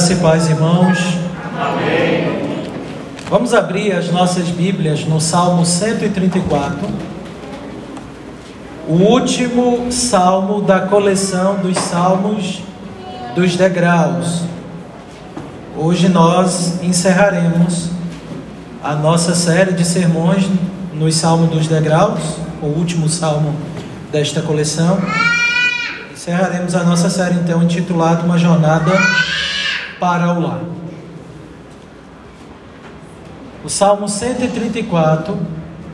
Graça e paz, irmãos. Amém. Vamos abrir as nossas Bíblias no Salmo 134, o último salmo da coleção dos salmos dos degraus. Hoje nós encerraremos a nossa série de sermões nos Salmos dos Degraus, o último salmo desta coleção. Encerraremos a nossa série então intitulada Uma Jornada para o Lar. O Salmo 134,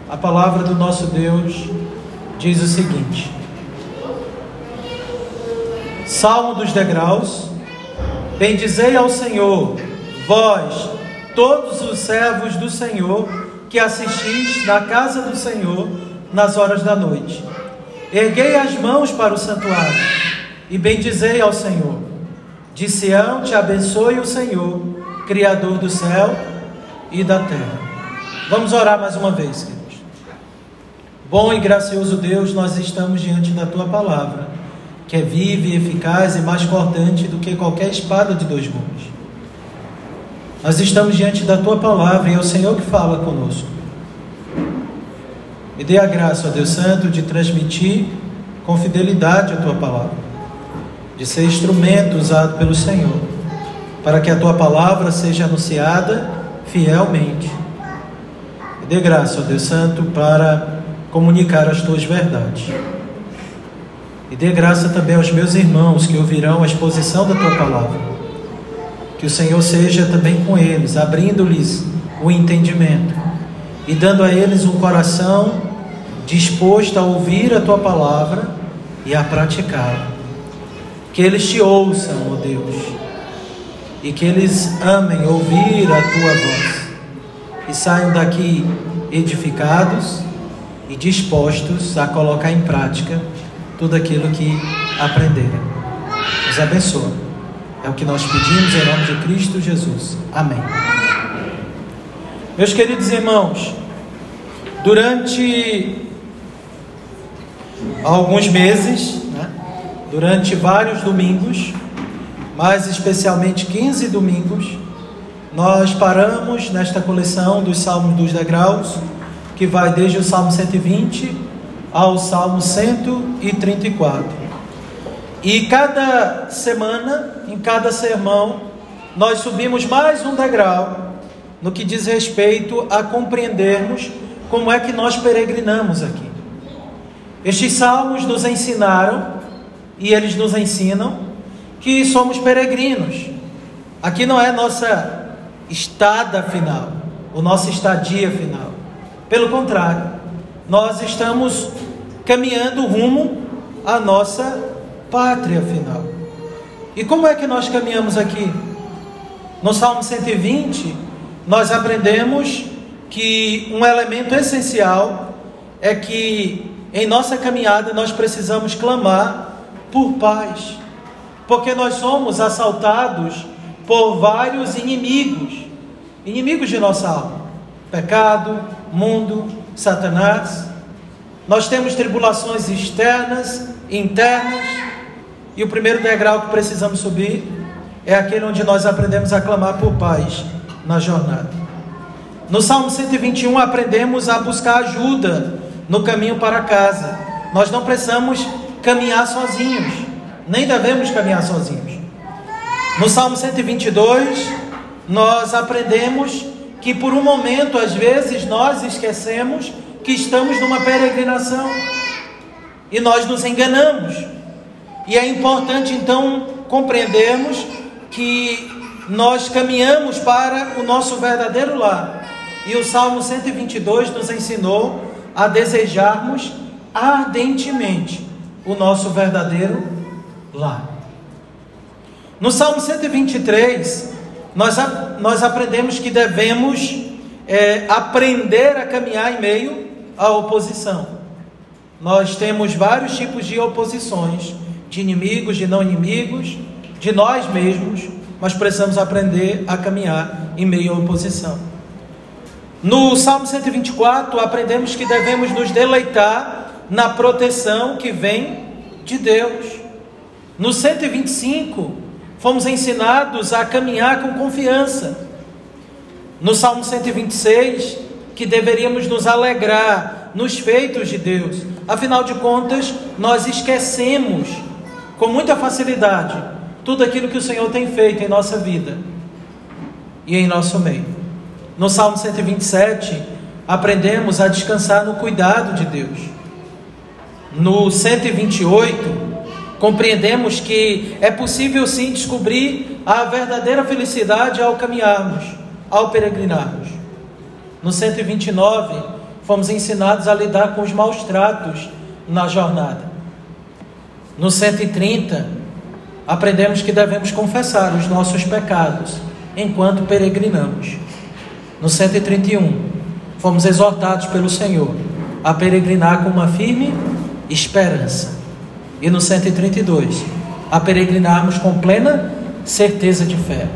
a palavra do nosso Deus diz o seguinte: Salmo dos degraus, bendizei ao Senhor, vós, todos os servos do Senhor, que assistis na casa do Senhor nas horas da noite. Erguei as mãos para o santuário e bendizei ao Senhor. De Sião te abençoe o Senhor, Criador do céu e da terra. Vamos orar mais uma vez, queridos. Bom e gracioso Deus, nós estamos diante da tua palavra, que é viva e eficaz e mais cortante do que qualquer espada de dois gumes. Nós estamos diante da tua palavra e é o Senhor que fala conosco. Me dê a graça, ó Deus Santo, de transmitir com fidelidade a tua palavra, de ser instrumento usado pelo Senhor, para que a tua palavra seja anunciada fielmente. Me dê graça, ó Deus Santo, para comunicar as tuas verdades. E dê graça também aos meus irmãos que ouvirão a exposição da tua palavra. Que o Senhor seja também com eles, abrindo-lhes o entendimento e dando a eles um coração disposto a ouvir a tua palavra e a praticá-la. Que eles te ouçam, ó oh Deus, e que eles amem ouvir a tua voz e saiam daqui edificados e dispostos a colocar em prática tudo aquilo que aprenderam. Nos abençoa. É o que nós pedimos em nome de Cristo Jesus. Amém. Meus queridos irmãos, durante alguns meses, durante vários domingos, mais especialmente 15 domingos, nós paramos nesta coleção dos Salmos dos Degraus, que vai desde o Salmo 120 ao Salmo 134. E cada semana, em cada sermão, nós subimos mais um degrau no que diz respeito a compreendermos como é que nós peregrinamos aqui. Estes salmos nos ensinaram, e eles nos ensinam, que somos peregrinos. Aqui não é nossa estada final, o nossa estadia final. Pelo contrário, nós estamos caminhando rumo à nossa pátria final. E como é que nós caminhamos aqui? No Salmo 120, nós aprendemos que um elemento essencial é que em nossa caminhada nós precisamos clamar por paz, porque nós somos assaltados por vários inimigos, inimigos de nossa alma: pecado, mundo, Satanás. Nós temos tribulações externas, internas, e o primeiro degrau que precisamos subir é aquele onde nós aprendemos a clamar por paz na jornada. No Salmo 121 aprendemos a buscar ajuda no caminho para casa. Nós não precisamos caminhar sozinhos, nem devemos caminhar sozinhos. No Salmo 122, nós aprendemos que por um momento, às vezes, nós esquecemos que estamos numa peregrinação e nós nos enganamos. E é importante então compreendermos que nós caminhamos para o nosso verdadeiro lar. E o Salmo 122 nos ensinou a desejarmos ardentemente o nosso verdadeiro lar. No Salmo 123, nós, nós aprendemos que devemos é, aprender a caminhar em meio à oposição. Nós temos vários tipos de oposições, de inimigos, de não inimigos, de nós mesmos, mas precisamos aprender a caminhar em meio à oposição. No Salmo 124, aprendemos que devemos nos deleitar na proteção que vem de Deus. No 125, fomos ensinados a caminhar com confiança. No Salmo 126, que deveríamos nos alegrar nos feitos de Deus. Afinal de contas, nós esquecemos com muita facilidade tudo aquilo que o Senhor tem feito em nossa vida e em nosso meio. No Salmo 127, aprendemos a descansar no cuidado de Deus. No 128, compreendemos que é possível sim descobrir a verdadeira felicidade ao caminharmos, ao peregrinarmos. No 129, fomos ensinados a lidar com os maus tratos na jornada. No 130, aprendemos que devemos confessar os nossos pecados enquanto peregrinamos. No 131, fomos exortados pelo Senhor a peregrinar com uma firme esperança. E no 132, a peregrinarmos com plena certeza de fé.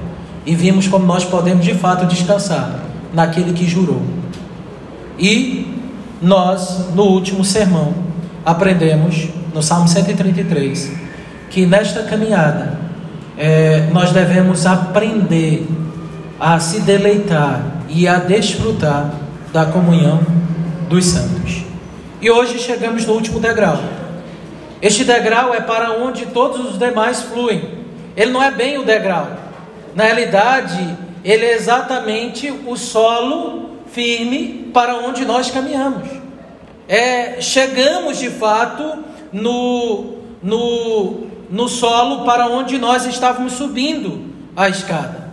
E vimos como nós podemos de fato descansar naquele que jurou. E nós, no último sermão, aprendemos, no Salmo 133, que nesta caminhada é, nós devemos aprender a se deleitar e a desfrutar da comunhão dos santos. E hoje chegamos no último degrau. Este degrau é para onde todos os demais fluem. Ele não é bem o degrau. Na realidade, ele é exatamente o solo firme para onde nós caminhamos. É, chegamos de fato no, no, no solo para onde nós estávamos subindo a escada.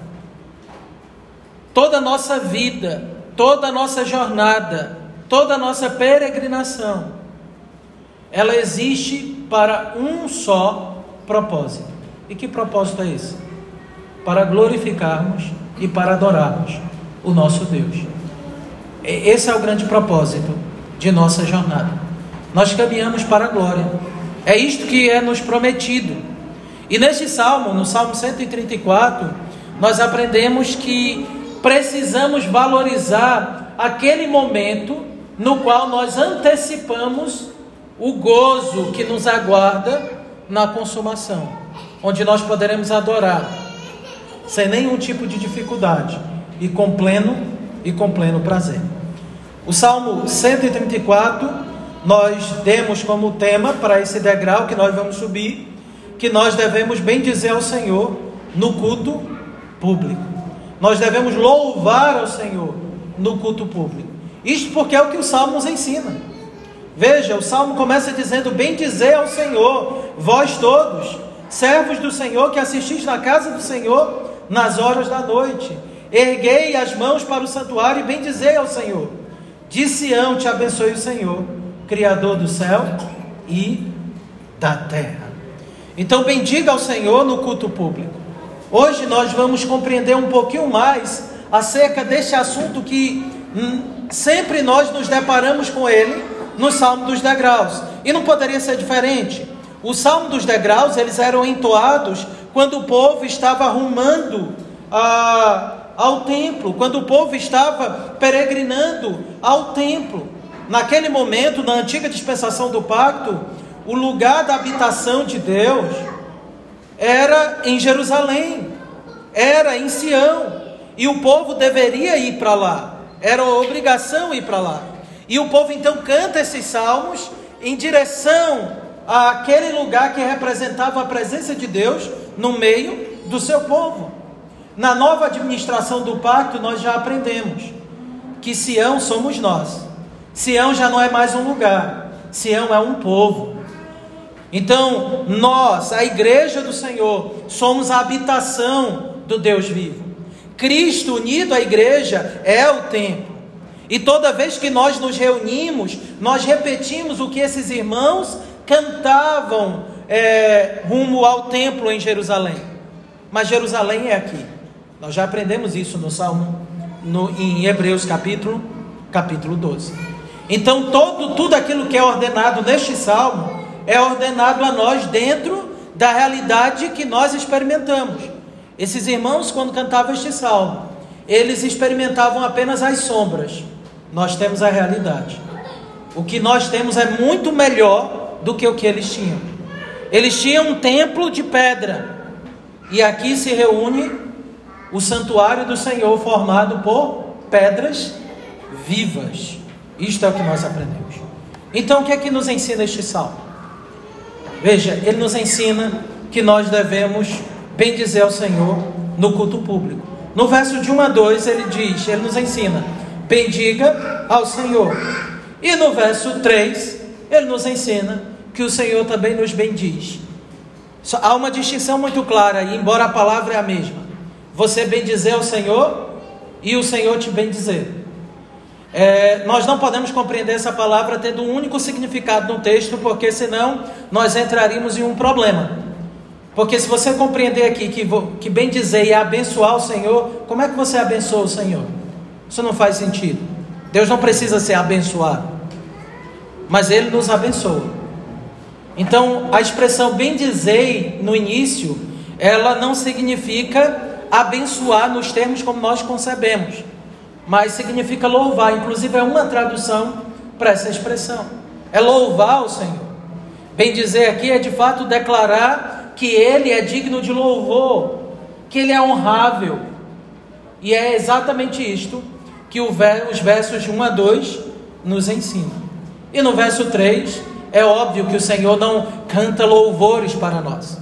Toda a nossa vida, toda a nossa jornada, toda a nossa peregrinação, ela existe para um só propósito. E que propósito é esse? Para glorificarmos e para adorarmos o nosso Deus. Esse é o grande propósito de nossa jornada. Nós caminhamos para a glória. É isto que é nos prometido. E neste salmo, no Salmo 134, nós aprendemos que precisamos valorizar aquele momento no qual nós antecipamos o gozo que nos aguarda na consumação, onde nós poderemos adorar sem nenhum tipo de dificuldade e com pleno e com pleno prazer. O Salmo 134 nós demos como tema para esse degrau que nós vamos subir, que nós devemos bem dizer ao Senhor no culto público. Nós devemos louvar ao Senhor no culto público. Isto porque é o que o Salmo nos ensina. Veja, o Salmo começa dizendo: Bem dizer ao Senhor, vós todos, servos do Senhor que assistis na casa do Senhor, nas horas da noite. Erguei as mãos para o santuário e bendizei ao Senhor. De Sião te abençoe o Senhor, Criador do céu e da terra. Então bendiga ao Senhor no culto público. Hoje nós vamos compreender um pouquinho mais acerca deste assunto que hum, sempre nós nos deparamos com ele no Salmo dos Degraus. E não poderia ser diferente. O Salmo dos Degraus, eles eram entoados quando o povo estava arrumando a, ao templo, quando o povo estava peregrinando ao templo. Naquele momento, na antiga dispensação do pacto, o lugar da habitação de Deus era em Jerusalém, era em Sião, e o povo deveria ir para lá, era obrigação ir para lá. E o povo então canta esses salmos em direção àquele lugar que representava a presença de Deus no meio do seu povo. Na nova administração do pacto, nós já aprendemos que Sião somos nós. Sião já não é mais um lugar, Sião é um povo. Então, nós, a igreja do Senhor, somos a habitação do Deus vivo. Cristo unido à igreja é o templo. E toda vez que nós nos reunimos, nós repetimos o que esses irmãos cantavam é, rumo ao templo em Jerusalém. Mas Jerusalém é aqui. Nós já aprendemos isso no Salmo, no, em Hebreus capítulo, capítulo 12. Então todo, tudo aquilo que é ordenado neste Salmo é ordenado a nós dentro da realidade que nós experimentamos. Esses irmãos, quando cantavam este salmo, eles experimentavam apenas as sombras. Nós temos a realidade. O que nós temos é muito melhor do que o que eles tinham. Eles tinham um templo de pedra, E aqui se reúne o santuário do Senhor formado por pedras vivas. Isto é o que nós aprendemos. Então, o que é que nos ensina este salmo? Veja, ele nos ensina que nós devemos bendizer ao Senhor no culto público. No verso de 1 a 2, ele diz, ele nos ensina: bendiga ao Senhor. E no verso 3, ele nos ensina que o Senhor também nos bendiz. Há uma distinção muito clara, embora a palavra é a mesma. Você bendizer ao Senhor e o Senhor te bendizer. É, nós não podemos compreender essa palavra tendo um único significado no texto, porque senão nós entraríamos em um problema. Porque se você compreender aqui que, que bem dizer e abençoar o Senhor, como é que você abençoa o Senhor? Isso não faz sentido. Deus não precisa ser abençoado, mas Ele nos abençoa. Então, a expressão bem dizer no início, ela não significa abençoar nos termos como nós concebemos, mas significa louvar. Inclusive, é uma tradução para essa expressão: é louvar o Senhor. Bem dizer aqui é de fato declarar que Ele é digno de louvor, que Ele é honrável. E é exatamente isto que os versos de 1 a 2 nos ensinam. E no verso 3, é óbvio que o Senhor não canta louvores para nós.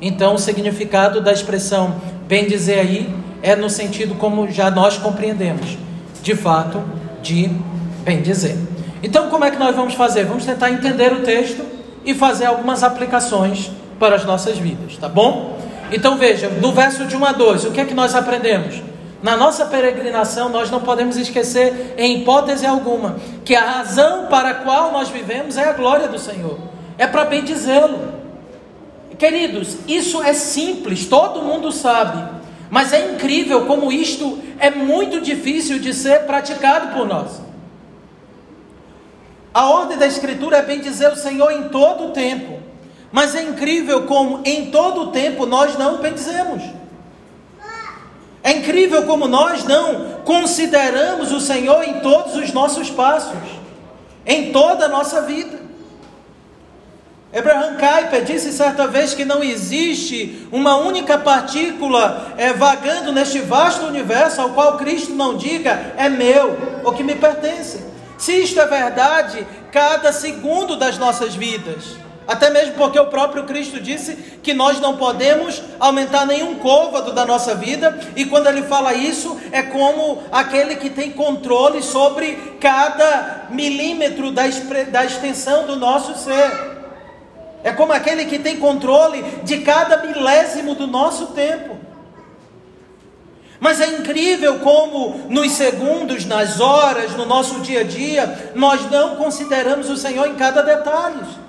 Então, o significado da expressão bem dizer aí é no sentido como já nós compreendemos, de fato, de bem dizer. Então, como é que nós vamos fazer? Vamos tentar entender o texto e fazer algumas aplicações para as nossas vidas, tá bom? Então veja, do verso de 1 a 12, o que é que nós aprendemos? Na nossa peregrinação, nós não podemos esquecer, em hipótese alguma, que a razão para a qual nós vivemos é a glória do Senhor, é para bendizê-lo. Queridos, isso é simples, todo mundo sabe, mas é incrível como isto é muito difícil de ser praticado por nós. A ordem da Escritura é bendizer o Senhor em todo o tempo, mas é incrível como em todo o tempo nós não bendizemos. É incrível como nós não consideramos o Senhor em todos os nossos passos, em toda a nossa vida. Abraham Kuyper disse certa vez que não existe uma única partícula é, vagando neste vasto universo ao qual Cristo não diga é meu ou que me pertence. Se isto é verdade, cada segundo das nossas vidas até mesmo porque o próprio Cristo disse que nós não podemos aumentar nenhum côvado da nossa vida, e quando ele fala isso, é como aquele que tem controle sobre cada milímetro da, da extensão do nosso ser. É como aquele que tem controle de cada milésimo do nosso tempo. Mas é incrível como nos segundos, nas horas, no nosso dia a dia, nós não consideramos o Senhor em cada detalhe.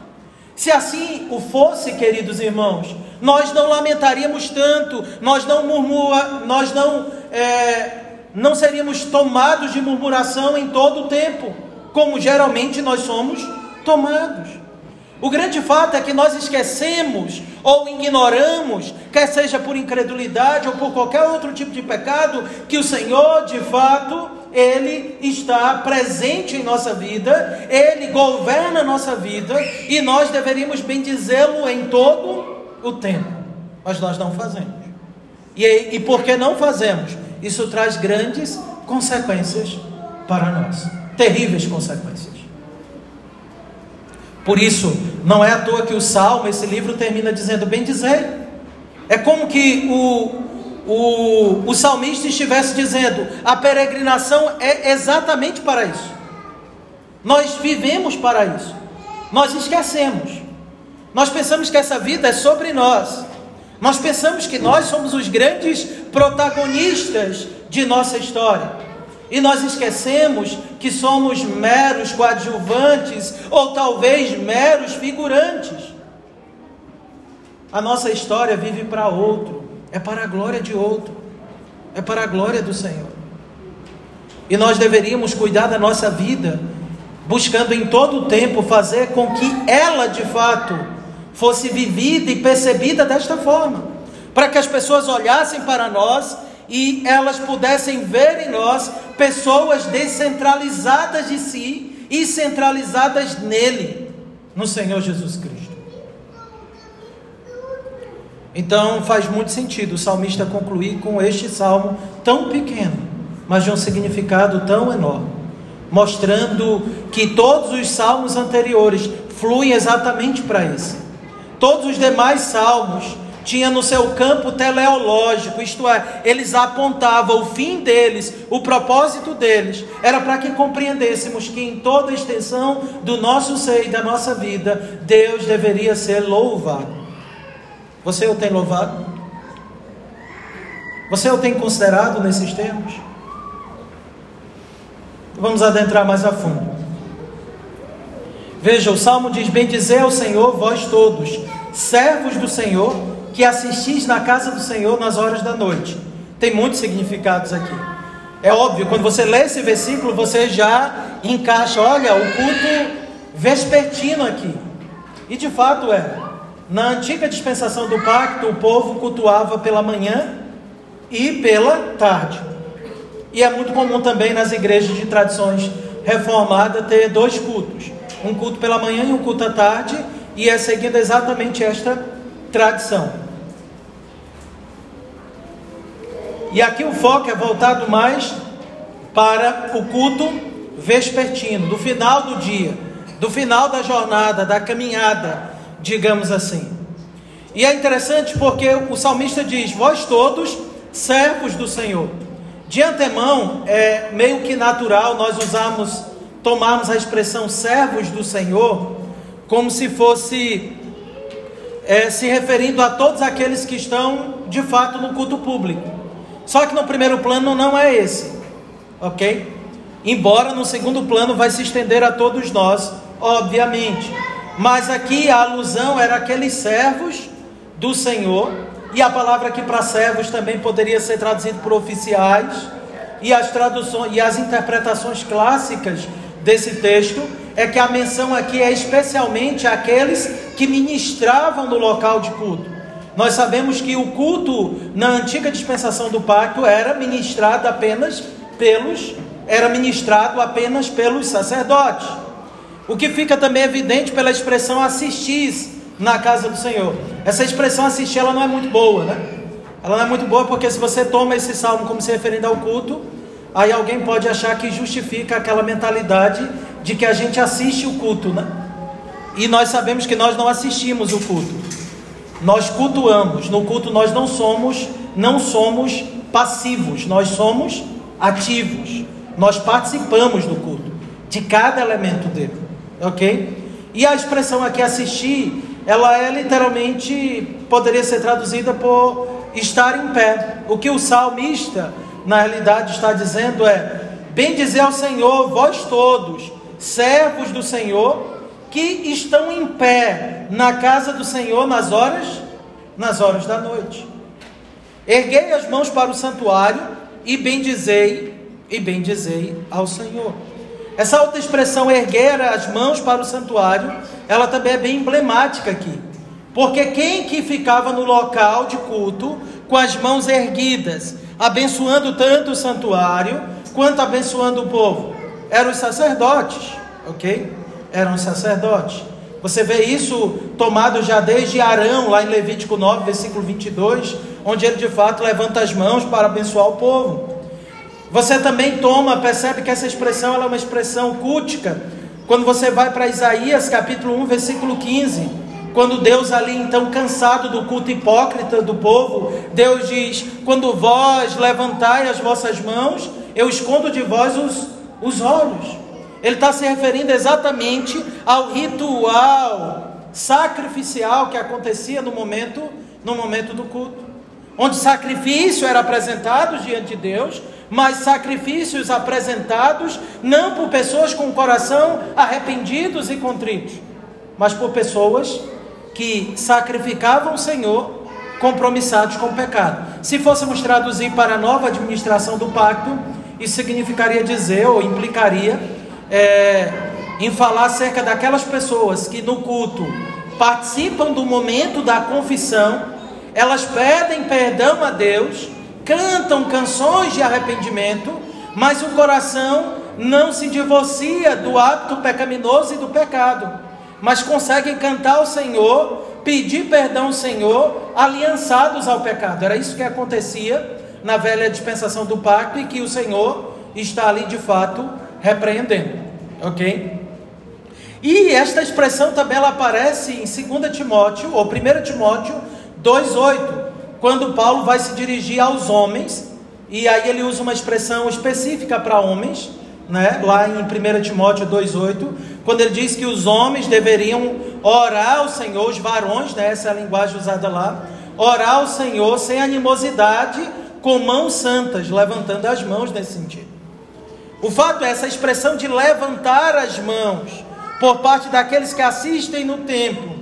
Se assim o fosse, queridos irmãos, nós não lamentaríamos tanto, nós não murmura, nós não, é, não seríamos tomados de murmuração em todo o tempo, como geralmente nós somos tomados. O grande fato é que nós esquecemos ou ignoramos, quer seja por incredulidade ou por qualquer outro tipo de pecado, que o Senhor de fato ele está presente em nossa vida, Ele governa a nossa vida e nós deveríamos bendizê-lo em todo o tempo, mas nós não fazemos. E, e porque não fazemos, isso traz grandes consequências para nós, terríveis consequências. Por isso, não é à toa que o Salmo, esse livro, termina dizendo: Bem dizer. É como que o, o, o salmista estivesse dizendo: a peregrinação é exatamente para isso. Nós vivemos para isso. Nós esquecemos. Nós pensamos que essa vida é sobre nós. Nós pensamos que nós somos os grandes protagonistas de nossa história. E nós esquecemos que somos meros coadjuvantes ou talvez meros figurantes. A nossa história vive para outro é para a glória de outro, é para a glória do Senhor. E nós deveríamos cuidar da nossa vida, buscando em todo o tempo fazer com que ela de fato fosse vivida e percebida desta forma, para que as pessoas olhassem para nós e elas pudessem ver em nós pessoas descentralizadas de si e centralizadas nele, no Senhor Jesus Cristo. Então faz muito sentido o salmista concluir com este salmo tão pequeno, mas de um significado tão enorme, mostrando que todos os salmos anteriores fluem exatamente para esse. Todos os demais salmos tinha no seu campo teleológico, isto é, eles apontavam o fim deles, o propósito deles, era para que compreendêssemos que em toda a extensão do nosso ser e da nossa vida, Deus deveria ser louvado. Você o tem louvado? Você o tem considerado nesses termos? Vamos adentrar mais a fundo. Veja, o salmo diz: Bendizer ao Senhor, vós todos, servos do Senhor, que assistis na casa do Senhor nas horas da noite. Tem muitos significados aqui. É óbvio, quando você lê esse versículo, você já encaixa, olha, o culto vespertino aqui. E de fato é. Na antiga dispensação do pacto, o povo cultuava pela manhã e pela tarde. E é muito comum também nas igrejas de tradições reformadas ter dois cultos: um culto pela manhã e um culto à tarde, e é seguindo exatamente esta tradição. E aqui o foco é voltado mais para o culto vespertino, do final do dia, do final da jornada, da caminhada, digamos assim. E é interessante porque o salmista diz: Vós todos, servos do Senhor. De antemão, é meio que natural nós usarmos, tomarmos a expressão servos do Senhor, como se fosse é, se referindo a todos aqueles que estão de fato no culto público. Só que no primeiro plano não é esse, ok? Embora no segundo plano vai se estender a todos nós, obviamente. Mas aqui a alusão era aqueles servos do Senhor, e a palavra aqui para servos também poderia ser traduzida por oficiais, e as traduções e as interpretações clássicas desse texto é que a menção aqui é especialmente aqueles que ministravam no local de culto. Nós sabemos que o culto na antiga dispensação do pacto era ministrado apenas pelos era ministrado apenas pelos sacerdotes. O que fica também evidente pela expressão assistis na casa do Senhor. Essa expressão assistir ela não é muito boa, né? Ela não é muito boa porque se você toma esse salmo como se referindo ao culto, aí alguém pode achar que justifica aquela mentalidade de que a gente assiste o culto, né? E nós sabemos que nós não assistimos o culto. Nós cultuamos. No culto nós não somos, não somos passivos, nós somos ativos. Nós participamos do culto, de cada elemento dele. OK? E a expressão aqui assistir, ela é literalmente poderia ser traduzida por estar em pé. O que o salmista na realidade está dizendo é: Bendizer ao Senhor, vós todos, servos do Senhor, que estão em pé na casa do Senhor nas horas nas horas da noite. Erguei as mãos para o santuário e bendizei e bendizei ao Senhor. Essa outra expressão erguer as mãos para o santuário, ela também é bem emblemática aqui. Porque quem que ficava no local de culto com as mãos erguidas, abençoando tanto o santuário quanto abençoando o povo? Eram os sacerdotes, ok? Eram os sacerdotes. Você vê isso tomado já desde Arão, lá em Levítico 9, versículo 22, onde ele de fato levanta as mãos para abençoar o povo. Você também toma, percebe que essa expressão é uma expressão cultica. Quando você vai para Isaías capítulo 1, versículo 15, quando Deus ali então cansado do culto hipócrita do povo, Deus diz: "Quando vós levantai as vossas mãos, eu escondo de vós os, os olhos". Ele está se referindo exatamente ao ritual sacrificial que acontecia no momento, no momento do culto, onde sacrifício era apresentado diante de Deus, mas sacrifícios apresentados não por pessoas com o coração arrependidos e contritos, mas por pessoas que sacrificavam o Senhor compromissados com o pecado. Se fôssemos traduzir para a nova administração do pacto, isso significaria dizer ou implicaria é, em falar acerca daquelas pessoas que no culto participam do momento da confissão, elas pedem perdão a Deus, cantam canções de arrependimento, mas o coração não se divorcia do hábito pecaminoso e do pecado, mas conseguem cantar ao Senhor pedir perdão ao Senhor, aliançados ao pecado. Era isso que acontecia na velha dispensação do pacto e que o Senhor está ali de fato repreendendo, ok? E esta expressão também ela aparece em 2 Timóteo, ou 1 Timóteo 2,8, quando Paulo vai se dirigir aos homens, e aí ele usa uma expressão específica para homens, né? lá em 1 Timóteo 2,8, quando ele diz que os homens deveriam orar ao Senhor, os varões, né? essa é a linguagem usada lá, orar ao Senhor sem animosidade, com mãos santas, levantando as mãos nesse sentido. O fato é essa expressão de levantar as mãos por parte daqueles que assistem no templo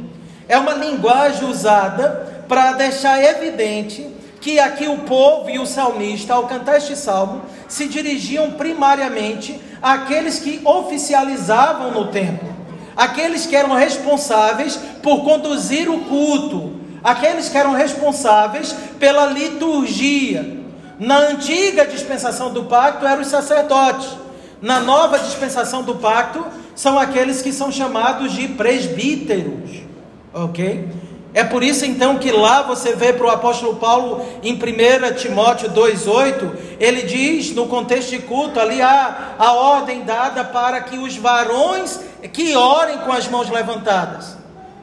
é uma linguagem usada para deixar evidente que aqui o povo e o salmista, ao cantar este salmo, se dirigiam primariamente àqueles que oficializavam no templo, aqueles que eram responsáveis por conduzir o culto, aqueles que eram responsáveis pela liturgia. Na antiga dispensação do pacto eram os sacerdotes. Na nova dispensação do pacto são aqueles que são chamados de presbíteros. OK? É por isso então que lá você vê para o apóstolo Paulo em 1 Timóteo 2,8, ele diz no contexto de culto, ali há a ordem dada para que os varões que orem com as mãos levantadas.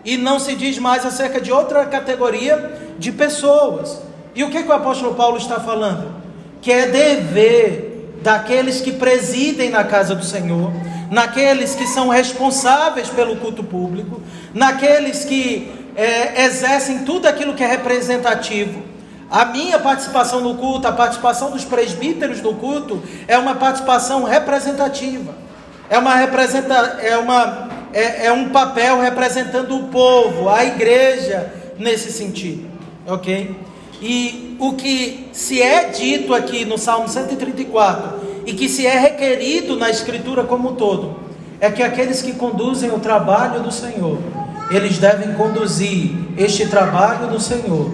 E não se diz mais acerca de outra categoria de pessoas. E o que, que o apóstolo Paulo está falando? Que é dever daqueles que presidem na casa do Senhor, naqueles que são responsáveis pelo culto público, naqueles que é, exercem tudo aquilo que é representativo. A minha participação no culto, a participação dos presbíteros no culto, é uma participação representativa. É, uma representa, é, uma, é, é um papel representando o povo, a igreja, nesse sentido. Ok? E o que se é dito aqui no Salmo 134 e que se é requerido na Escritura como um todo, é que aqueles que conduzem o trabalho do Senhor, eles devem conduzir este trabalho do Senhor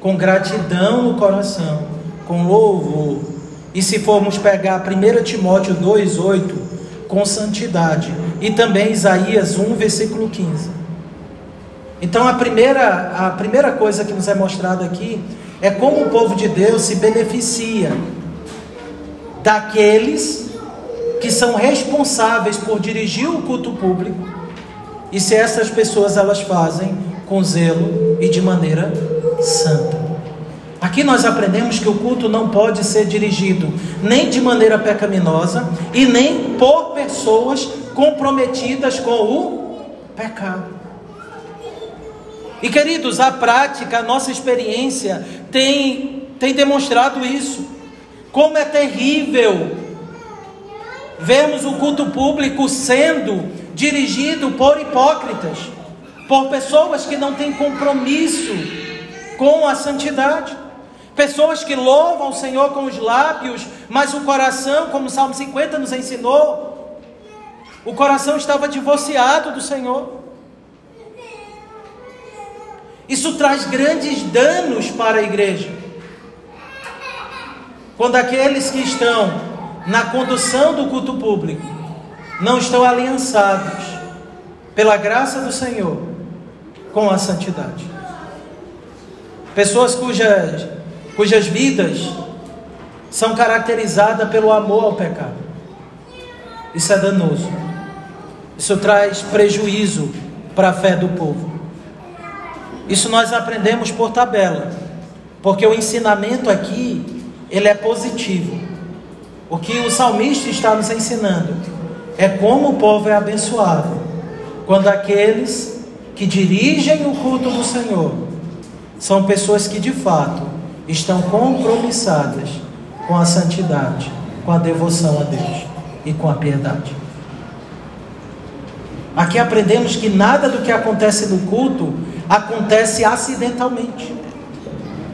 com gratidão no coração, com louvor. E se formos pegar 1 Timóteo 2,8, com santidade. E também Isaías 1, versículo 15. Então a primeira, a primeira coisa que nos é mostrada aqui é como o povo de Deus se beneficia daqueles que são responsáveis por dirigir o culto público e se essas pessoas elas fazem com zelo e de maneira santa. Aqui nós aprendemos que o culto não pode ser dirigido nem de maneira pecaminosa e nem por pessoas comprometidas com o pecado. E queridos, a prática, a nossa experiência tem, tem demonstrado isso. Como é terrível vermos o culto público sendo dirigido por hipócritas, por pessoas que não têm compromisso com a santidade. Pessoas que louvam o Senhor com os lábios, mas o coração, como o Salmo 50 nos ensinou, o coração estava divorciado do Senhor. Isso traz grandes danos para a igreja. Quando aqueles que estão na condução do culto público não estão aliançados pela graça do Senhor com a santidade. Pessoas cujas, cujas vidas são caracterizadas pelo amor ao pecado. Isso é danoso. Isso traz prejuízo para a fé do povo. Isso nós aprendemos por tabela, porque o ensinamento aqui ele é positivo. O que o salmista está nos ensinando é como o povo é abençoado quando aqueles que dirigem o culto do Senhor são pessoas que de fato estão compromissadas com a santidade, com a devoção a Deus e com a piedade. Aqui aprendemos que nada do que acontece no culto acontece acidentalmente.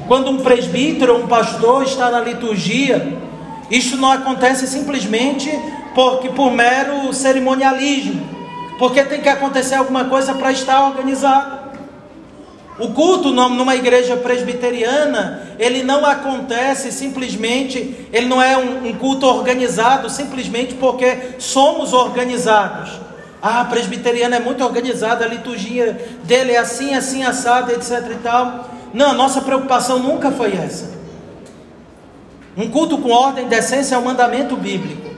Quando um presbítero ou um pastor está na liturgia, isso não acontece simplesmente porque por mero cerimonialismo, porque tem que acontecer alguma coisa para estar organizado. O culto numa igreja presbiteriana, ele não acontece simplesmente, ele não é um, um culto organizado simplesmente porque somos organizados. Ah, a presbiteriana é muito organizada, a liturgia dele é assim, assim, assada, etc e tal. Não, nossa preocupação nunca foi essa. Um culto com ordem e decência é um mandamento bíblico.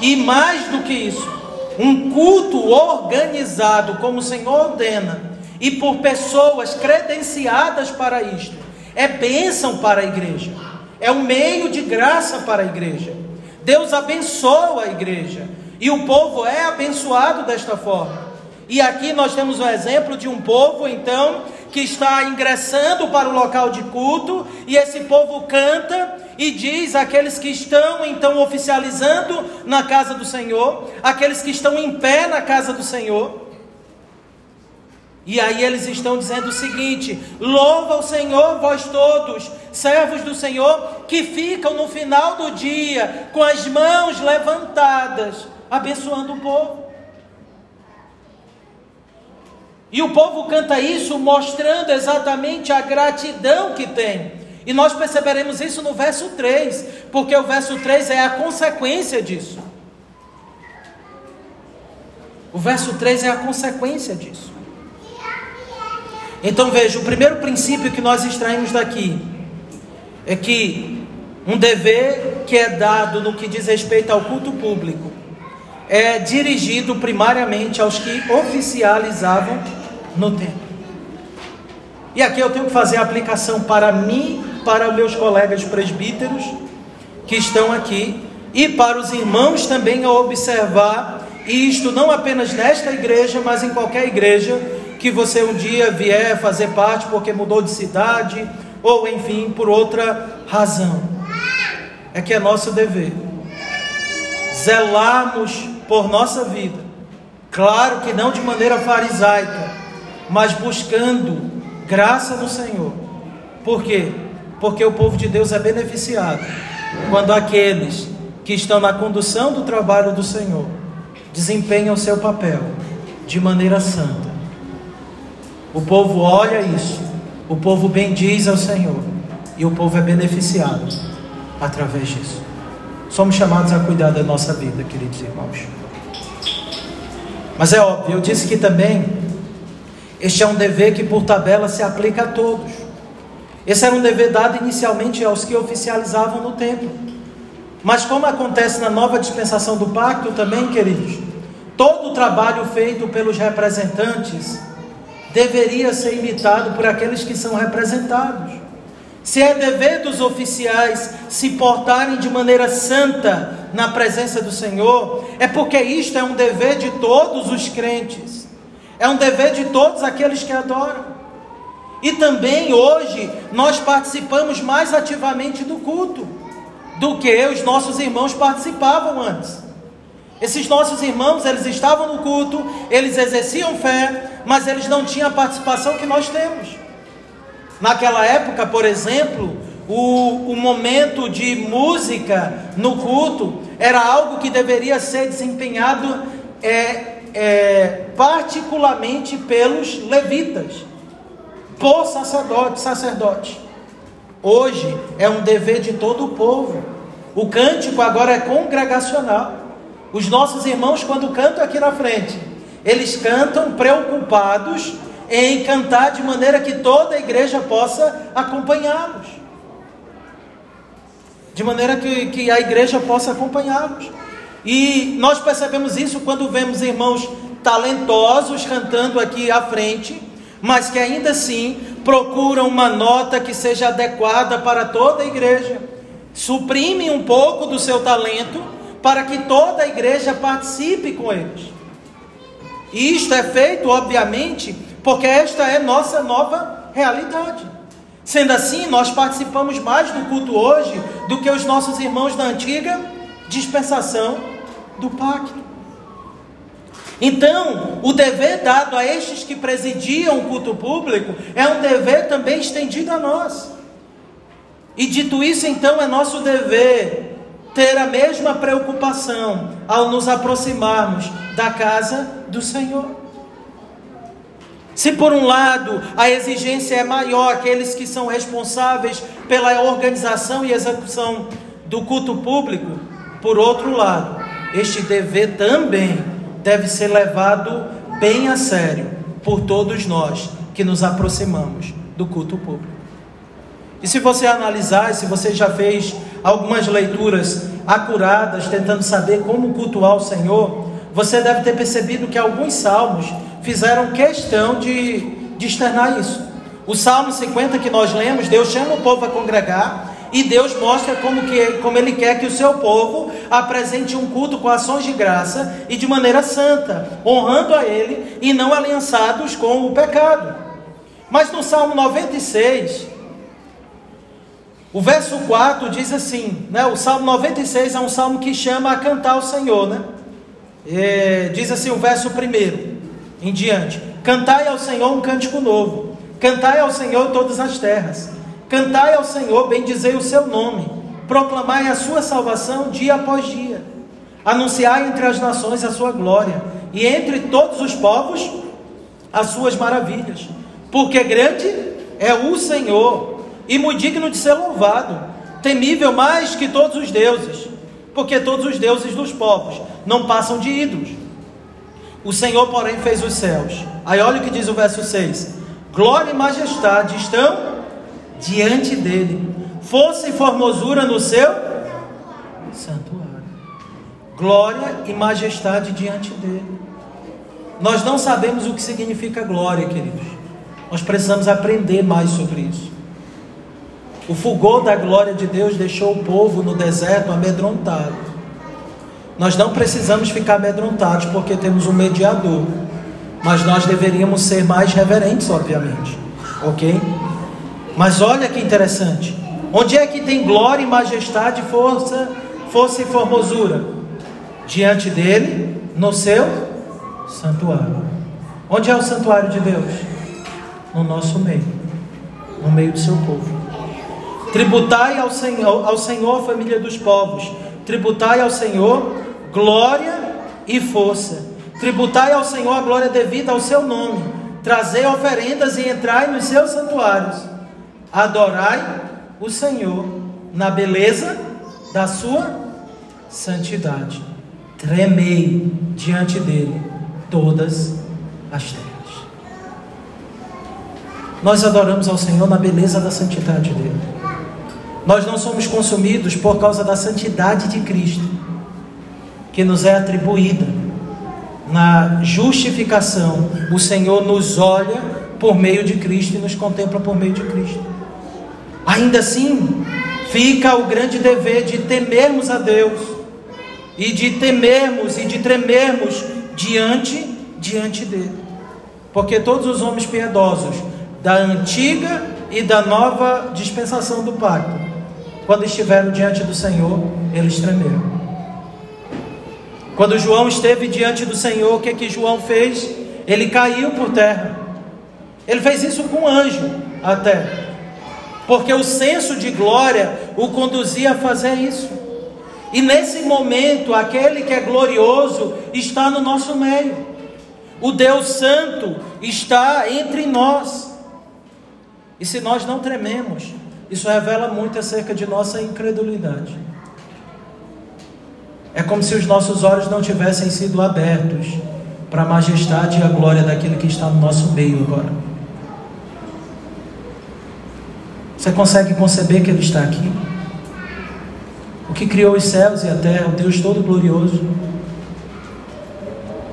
E mais do que isso, um culto organizado como o Senhor ordena e por pessoas credenciadas para isto é bênção para a igreja. É um meio de graça para a igreja. Deus abençoa a igreja e o povo é abençoado desta forma. E aqui nós temos um exemplo de um povo, então, que está ingressando para o local de culto, e esse povo canta e diz àqueles que estão então oficializando na casa do Senhor, aqueles que estão em pé na casa do Senhor, e aí eles estão dizendo o seguinte: louva o Senhor, vós todos, servos do Senhor, que ficam no final do dia com as mãos levantadas, abençoando o povo. E o povo canta isso mostrando exatamente a gratidão que tem. E nós perceberemos isso no verso 3, porque o verso 3 é a consequência disso. O verso 3 é a consequência disso. Então veja, o primeiro princípio que nós extraímos daqui é que um dever que é dado no que diz respeito ao culto público é dirigido primariamente aos que oficializavam no templo. E aqui eu tenho que fazer a aplicação para mim, para meus colegas presbíteros que estão aqui e para os irmãos também a observar isto não apenas nesta igreja, mas em qualquer igreja que você um dia vier fazer parte porque mudou de cidade ou enfim por outra razão. É que é nosso dever zelarmos por nossa vida. Claro que não de maneira farisaica, mas buscando graça no Senhor. Por quê? Porque o povo de Deus é beneficiado quando aqueles que estão na condução do trabalho do Senhor desempenham seu papel de maneira santa o povo olha isso, o povo bendiz ao Senhor e o povo é beneficiado através disso. Somos chamados a cuidar da nossa vida, queridos irmãos. Mas é óbvio, eu disse que também este é um dever que por tabela se aplica a todos. Esse era um dever dado inicialmente aos que oficializavam no templo. Mas como acontece na nova dispensação do pacto também, queridos, todo o trabalho feito pelos representantes deveria ser imitado por aqueles que são representados. Se é dever dos oficiais se portarem de maneira santa na presença do Senhor, é porque isto é um dever de todos os crentes, é um dever de todos aqueles que adoram. E também hoje nós participamos mais ativamente do culto do que os nossos irmãos participavam antes. Esses nossos irmãos, eles estavam no culto, eles exerciam fé, mas eles não tinham a participação que nós temos. Naquela época, por exemplo, o, o momento de música no culto era algo que deveria ser desempenhado é, é, particularmente pelos levitas, por sacerdote, sacerdote. Hoje é um dever de todo o povo. O cântico agora é congregacional. Os nossos irmãos, quando cantam aqui na frente, eles cantam preocupados em cantar de maneira que toda a igreja possa acompanhá-los. De maneira que, que a igreja possa acompanhá-los. E nós percebemos isso quando vemos irmãos talentosos cantando aqui à frente, mas que ainda assim procuram uma nota que seja adequada para toda a igreja. Suprimem um pouco do seu talento para que toda a igreja participe com eles. E isto é feito, obviamente, porque esta é nossa nova realidade. Sendo assim, nós participamos mais do culto hoje do que os nossos irmãos da antiga dispensação do pacto. Então, o dever dado a estes que presidiam o culto público é um dever também estendido a nós. E dito isso, então, é nosso dever ter a mesma preocupação ao nos aproximarmos da casa do Senhor. Se por um lado a exigência é maior aqueles que são responsáveis pela organização e execução do culto público, por outro lado, este dever também deve ser levado bem a sério por todos nós que nos aproximamos do culto público. E se você analisar, se você já fez algumas leituras acuradas, tentando saber como cultuar o Senhor, você deve ter percebido que alguns salmos fizeram questão de, de externar isso. O Salmo 50 que nós lemos, Deus chama o povo a congregar e Deus mostra como, que, como Ele quer que o seu povo apresente um culto com ações de graça e de maneira santa, honrando a Ele e não aliançados com o pecado. Mas no Salmo 96, o verso 4 diz assim, né? O Salmo 96 é um salmo que chama a cantar ao Senhor, né? É, diz assim o verso 1 em diante: Cantai ao Senhor um cântico novo, cantai ao Senhor todas as terras, cantai ao Senhor, bendizei o seu nome, proclamai a sua salvação dia após dia, anunciai entre as nações a sua glória, e entre todos os povos as suas maravilhas, porque grande é o Senhor, e muito digno de ser louvado, temível mais que todos os deuses, porque todos os deuses dos povos não passam de ídolos. O Senhor, porém, fez os céus. Aí olha o que diz o verso 6: Glória e majestade estão diante dele, força e formosura no seu santuário. Glória e majestade diante dele. Nós não sabemos o que significa glória, queridos. Nós precisamos aprender mais sobre isso. O fulgor da glória de Deus deixou o povo no deserto amedrontado. Nós não precisamos ficar amedrontados porque temos um mediador, mas nós deveríamos ser mais reverentes, obviamente, ok? Mas olha que interessante: onde é que tem glória e majestade, força, força e formosura? Diante dele, no seu santuário. Onde é o santuário de Deus? No nosso meio, no meio do seu povo. Tributai ao Senhor, ao Senhor, família dos povos. Tributai ao Senhor glória e força. Tributai ao Senhor a glória devida ao seu nome. Trazei oferendas e entrai nos seus santuários. Adorai o Senhor na beleza da sua santidade. Tremei diante dele todas as terras. Nós adoramos ao Senhor na beleza da santidade dele. Nós não somos consumidos por causa da santidade de Cristo que nos é atribuída. Na justificação, o Senhor nos olha por meio de Cristo e nos contempla por meio de Cristo. Ainda assim, fica o grande dever de temermos a Deus e de temermos e de tremermos diante diante dele. Porque todos os homens piedosos da antiga e da nova dispensação do pacto, quando estiveram diante do Senhor, eles tremeram. Quando João esteve diante do Senhor, o que que João fez? Ele caiu por terra. Ele fez isso com um anjo até. Porque o senso de glória o conduzia a fazer isso. E nesse momento, aquele que é glorioso está no nosso meio. O Deus Santo está entre nós. E se nós não trememos, isso revela muito acerca de nossa incredulidade. É como se os nossos olhos não tivessem sido abertos para a majestade e a glória daquele que está no nosso meio agora. Você consegue conceber que Ele está aqui? O que criou os céus e a terra, o Deus Todo-Glorioso,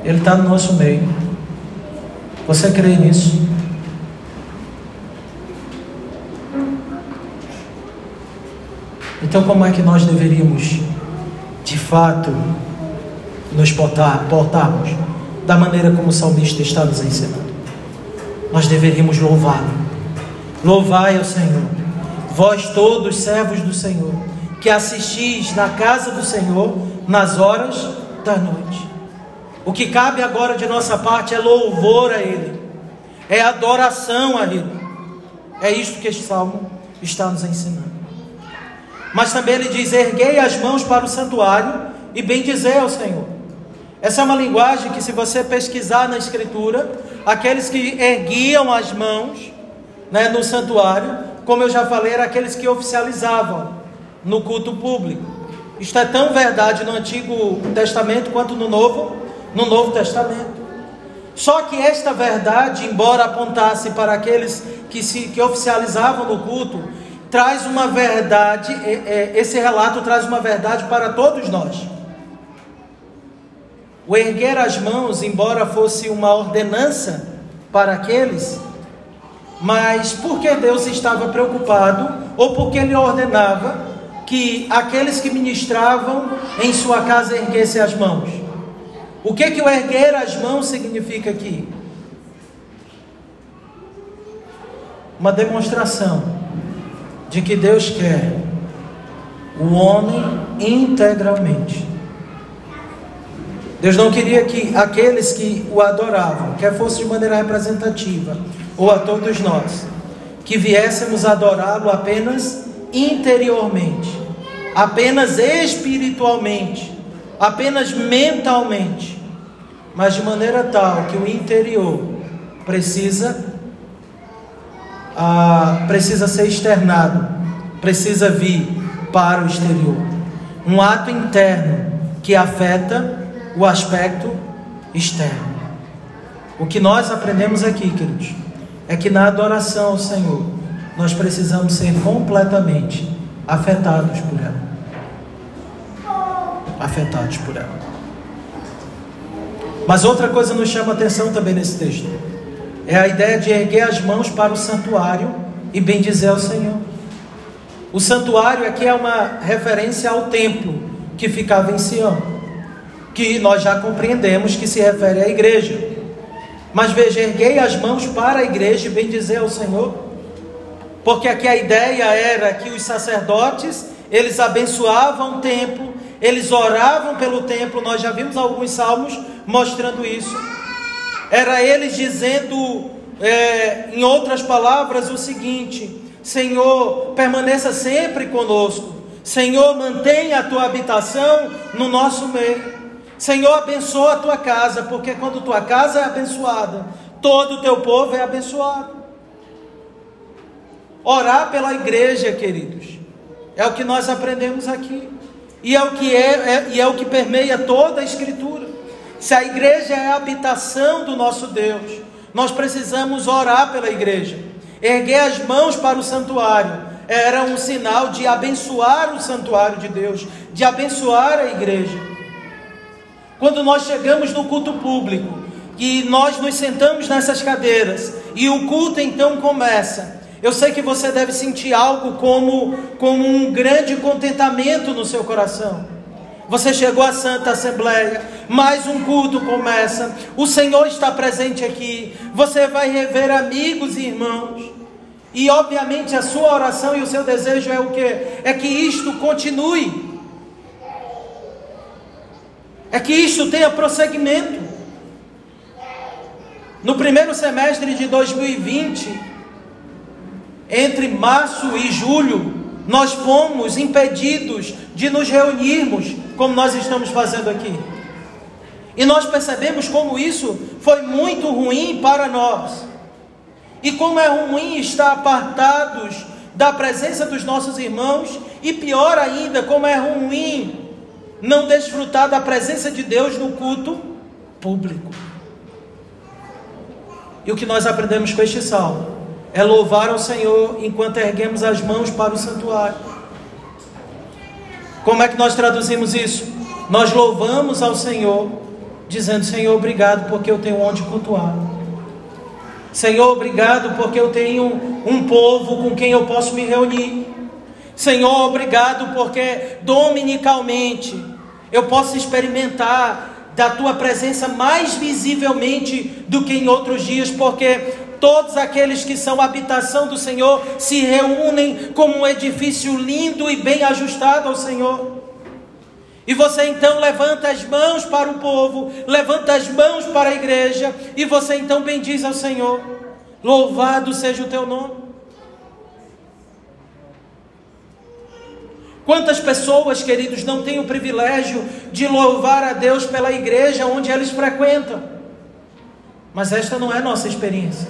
Ele está no nosso meio. Você crê nisso? Então, como é que nós deveríamos de fato nos portar, portarmos da maneira como o salmista está nos ensinando. Nós deveríamos louvá-lo. Louvai ao Senhor, vós todos servos do Senhor, que assistis na casa do Senhor nas horas da noite. O que cabe agora de nossa parte é louvor a Ele, é adoração a Ele. É isto que este salmo está nos ensinando. Mas também ele diz: erguei as mãos para o santuário e bendizei ao Senhor. Essa é uma linguagem que, se você pesquisar na Escritura, aqueles que erguiam as mãos né, no santuário, como eu já falei, eram aqueles que oficializavam no culto público. Isto é tão verdade no Antigo Testamento quanto no Novo, no Novo Testamento. Só que esta verdade, embora apontasse para aqueles que se que oficializavam no culto, traz uma verdade, é, é, esse relato traz uma verdade para todos nós. O erguer as mãos, embora fosse uma ordenança para aqueles, mas porque Deus estava preocupado, ou porque Ele ordenava que aqueles que ministravam em sua casa erguessem as mãos. O que que o erguer as mãos significa aqui? Uma demonstração de que Deus quer o homem integralmente. Deus não queria que aqueles que o adoravam, quer fosse de maneira representativa, ou a todos nós, que viéssemos adorá-lo apenas interiormente, apenas espiritualmente, apenas mentalmente, mas de maneira tal que o interior precisa ah, precisa ser externado, precisa vir para o exterior. Um ato interno que afeta o aspecto externo. O que nós aprendemos aqui, queridos, é que na adoração ao Senhor, nós precisamos ser completamente afetados por ela. Afetados por ela. Mas outra coisa nos chama atenção também nesse texto. É a ideia de erguer as mãos para o santuário e bendizer ao Senhor. O santuário aqui é uma referência ao templo que ficava em Sião, que nós já compreendemos que se refere à igreja. Mas veja, erguei as mãos para a igreja e bendizer ao Senhor. Porque aqui a ideia era que os sacerdotes, eles abençoavam o templo, eles oravam pelo templo, nós já vimos alguns salmos mostrando isso. Era eles dizendo, é, em outras palavras, o seguinte: Senhor, permaneça sempre conosco. Senhor, mantenha a tua habitação no nosso meio. Senhor, abençoa a tua casa, porque quando tua casa é abençoada, todo o teu povo é abençoado. Orar pela igreja, queridos, é o que nós aprendemos aqui. E é o que é, é, e é o que permeia toda a escritura. Se a igreja é a habitação do nosso Deus, nós precisamos orar pela igreja. Erguer as mãos para o santuário era um sinal de abençoar o santuário de Deus, de abençoar a igreja. Quando nós chegamos no culto público e nós nos sentamos nessas cadeiras e o culto então começa, eu sei que você deve sentir algo como, como um grande contentamento no seu coração. Você chegou à Santa Assembleia, mais um culto começa, o Senhor está presente aqui, você vai rever amigos e irmãos. E obviamente a sua oração e o seu desejo é o que? É que isto continue é que isto tenha prosseguimento. No primeiro semestre de 2020, entre março e julho, nós fomos impedidos de nos reunirmos, como nós estamos fazendo aqui. E nós percebemos como isso foi muito ruim para nós. E como é ruim estar apartados da presença dos nossos irmãos, e pior ainda, como é ruim não desfrutar da presença de Deus no culto público. E o que nós aprendemos com este salmo é louvar ao Senhor enquanto erguemos as mãos para o santuário. Como é que nós traduzimos isso? Nós louvamos ao Senhor, dizendo: Senhor, obrigado porque eu tenho onde cultuar. Senhor, obrigado porque eu tenho um povo com quem eu posso me reunir. Senhor, obrigado porque dominicalmente eu posso experimentar da tua presença mais visivelmente do que em outros dias, porque todos aqueles que são habitação do Senhor se reúnem como um edifício lindo e bem ajustado ao Senhor. E você então levanta as mãos para o povo, levanta as mãos para a igreja, e você então bendiz ao Senhor. Louvado seja o teu nome. Quantas pessoas, queridos, não têm o privilégio de louvar a Deus pela igreja onde eles frequentam? Mas esta não é nossa experiência.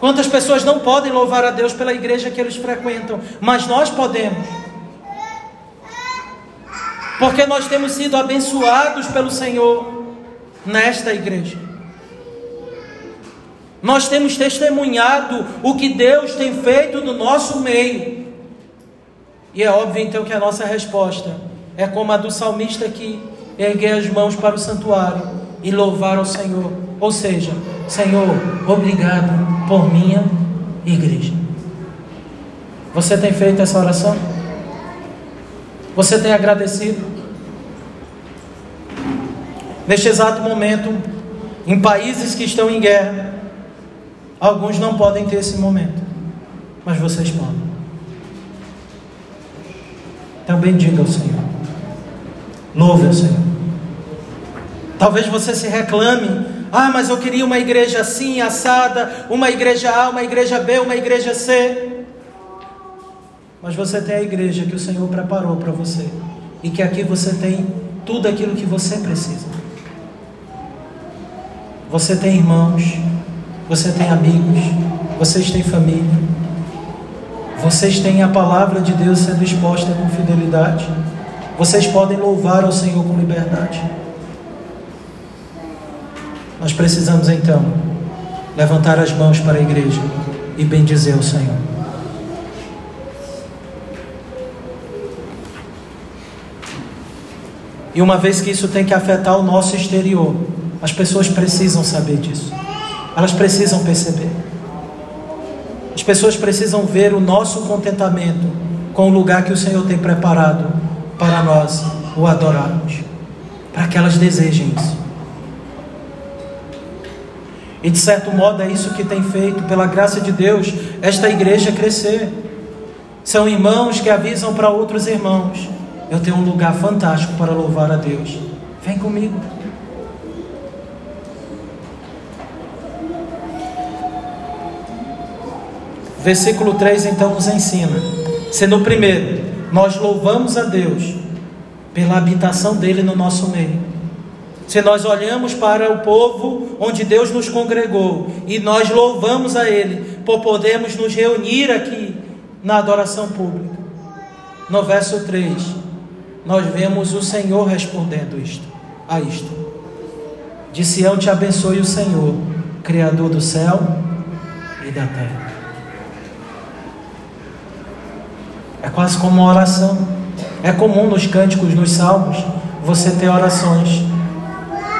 Quantas pessoas não podem louvar a Deus pela igreja que eles frequentam, mas nós podemos. porque nós temos sido abençoados pelo Senhor nesta igreja. Nós temos testemunhado o que Deus tem feito no nosso meio. E é óbvio então que a nossa resposta é como a do salmista que erguer as mãos para o santuário e louvar ao Senhor. Ou seja, Senhor, obrigado por minha igreja. Você tem feito essa oração? Você tem agradecido? Neste exato momento, em países que estão em guerra, alguns não podem ter esse momento, mas vocês podem. Também diga ao Senhor. Louve ao Senhor. Talvez você se reclame: ah, mas eu queria uma igreja assim, assada, uma igreja A, uma igreja B, uma igreja C. Mas você tem a igreja que o Senhor preparou para você, e que aqui você tem tudo aquilo que você precisa. Você tem irmãos, você tem amigos, vocês têm família, vocês têm a palavra de Deus sendo exposta com fidelidade, vocês podem louvar ao Senhor com liberdade. Nós precisamos então levantar as mãos para a igreja e bendizer o Senhor. E uma vez que isso tem que afetar o nosso exterior, as pessoas precisam saber disso. Elas precisam perceber. As pessoas precisam ver o nosso contentamento com o lugar que o Senhor tem preparado para nós o adorarmos. Para que elas desejem isso. E de certo modo é isso que tem feito, pela graça de Deus, esta igreja crescer. São irmãos que avisam para outros irmãos: eu tenho um lugar fantástico para louvar a Deus. Vem comigo. Versículo 3 então nos ensina: sendo o primeiro, nós louvamos a Deus pela habitação dele no nosso meio. Se nós olhamos para o povo onde Deus nos congregou e nós louvamos a Ele por podermos nos reunir aqui na adoração pública. No verso 3, nós vemos o Senhor respondendo isto, a isto. De Sião te abençoe o Senhor, Criador do céu e da terra. É quase como uma oração. É comum nos cânticos, nos salmos, você ter orações.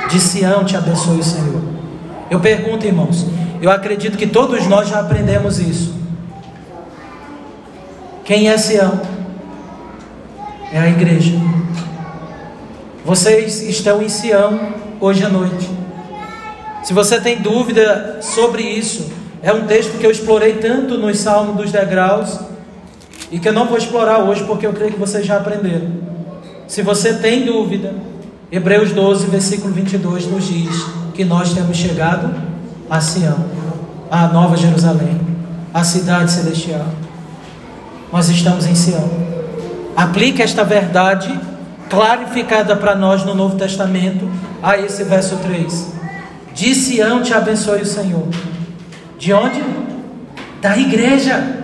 De Sião te abençoe o Senhor. Eu pergunto, irmãos, eu acredito que todos nós já aprendemos isso. Quem é Sião? É a igreja. Vocês estão em Sião hoje à noite. Se você tem dúvida sobre isso, é um texto que eu explorei tanto nos Salmos dos Degraus e que eu não vou explorar hoje porque eu creio que vocês já aprenderam. Se você tem dúvida, Hebreus 12, versículo 22 nos diz que nós temos chegado a Sião, a Nova Jerusalém, a cidade celestial. Nós estamos em Sião. Aplique esta verdade clarificada para nós no Novo Testamento a esse verso 3. De Sião te abençoe o Senhor. De onde? Da igreja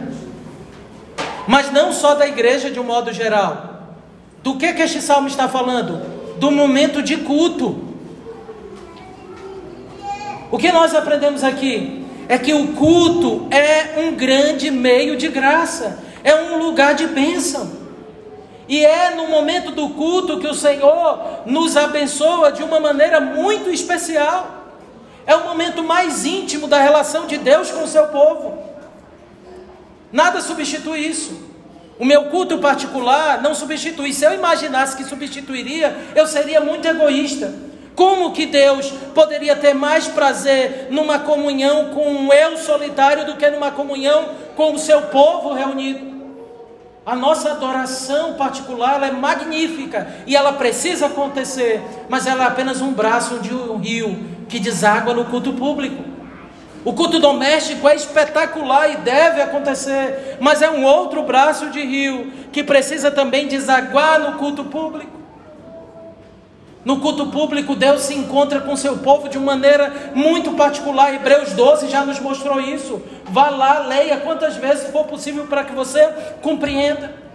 mas não só da igreja de um modo geral. Do que que este salmo está falando? Do momento de culto. O que nós aprendemos aqui é que o culto é um grande meio de graça, é um lugar de bênção. E é no momento do culto que o Senhor nos abençoa de uma maneira muito especial. É o momento mais íntimo da relação de Deus com o seu povo. Nada substitui isso. O meu culto particular não substitui. Se eu imaginasse que substituiria, eu seria muito egoísta. Como que Deus poderia ter mais prazer numa comunhão com um eu solitário do que numa comunhão com o seu povo reunido? A nossa adoração particular é magnífica e ela precisa acontecer, mas ela é apenas um braço de um rio que deságua no culto público. O culto doméstico é espetacular e deve acontecer, mas é um outro braço de rio que precisa também desaguar no culto público. No culto público, Deus se encontra com seu povo de maneira muito particular. Hebreus 12 já nos mostrou isso. Vá lá, leia quantas vezes for possível para que você compreenda.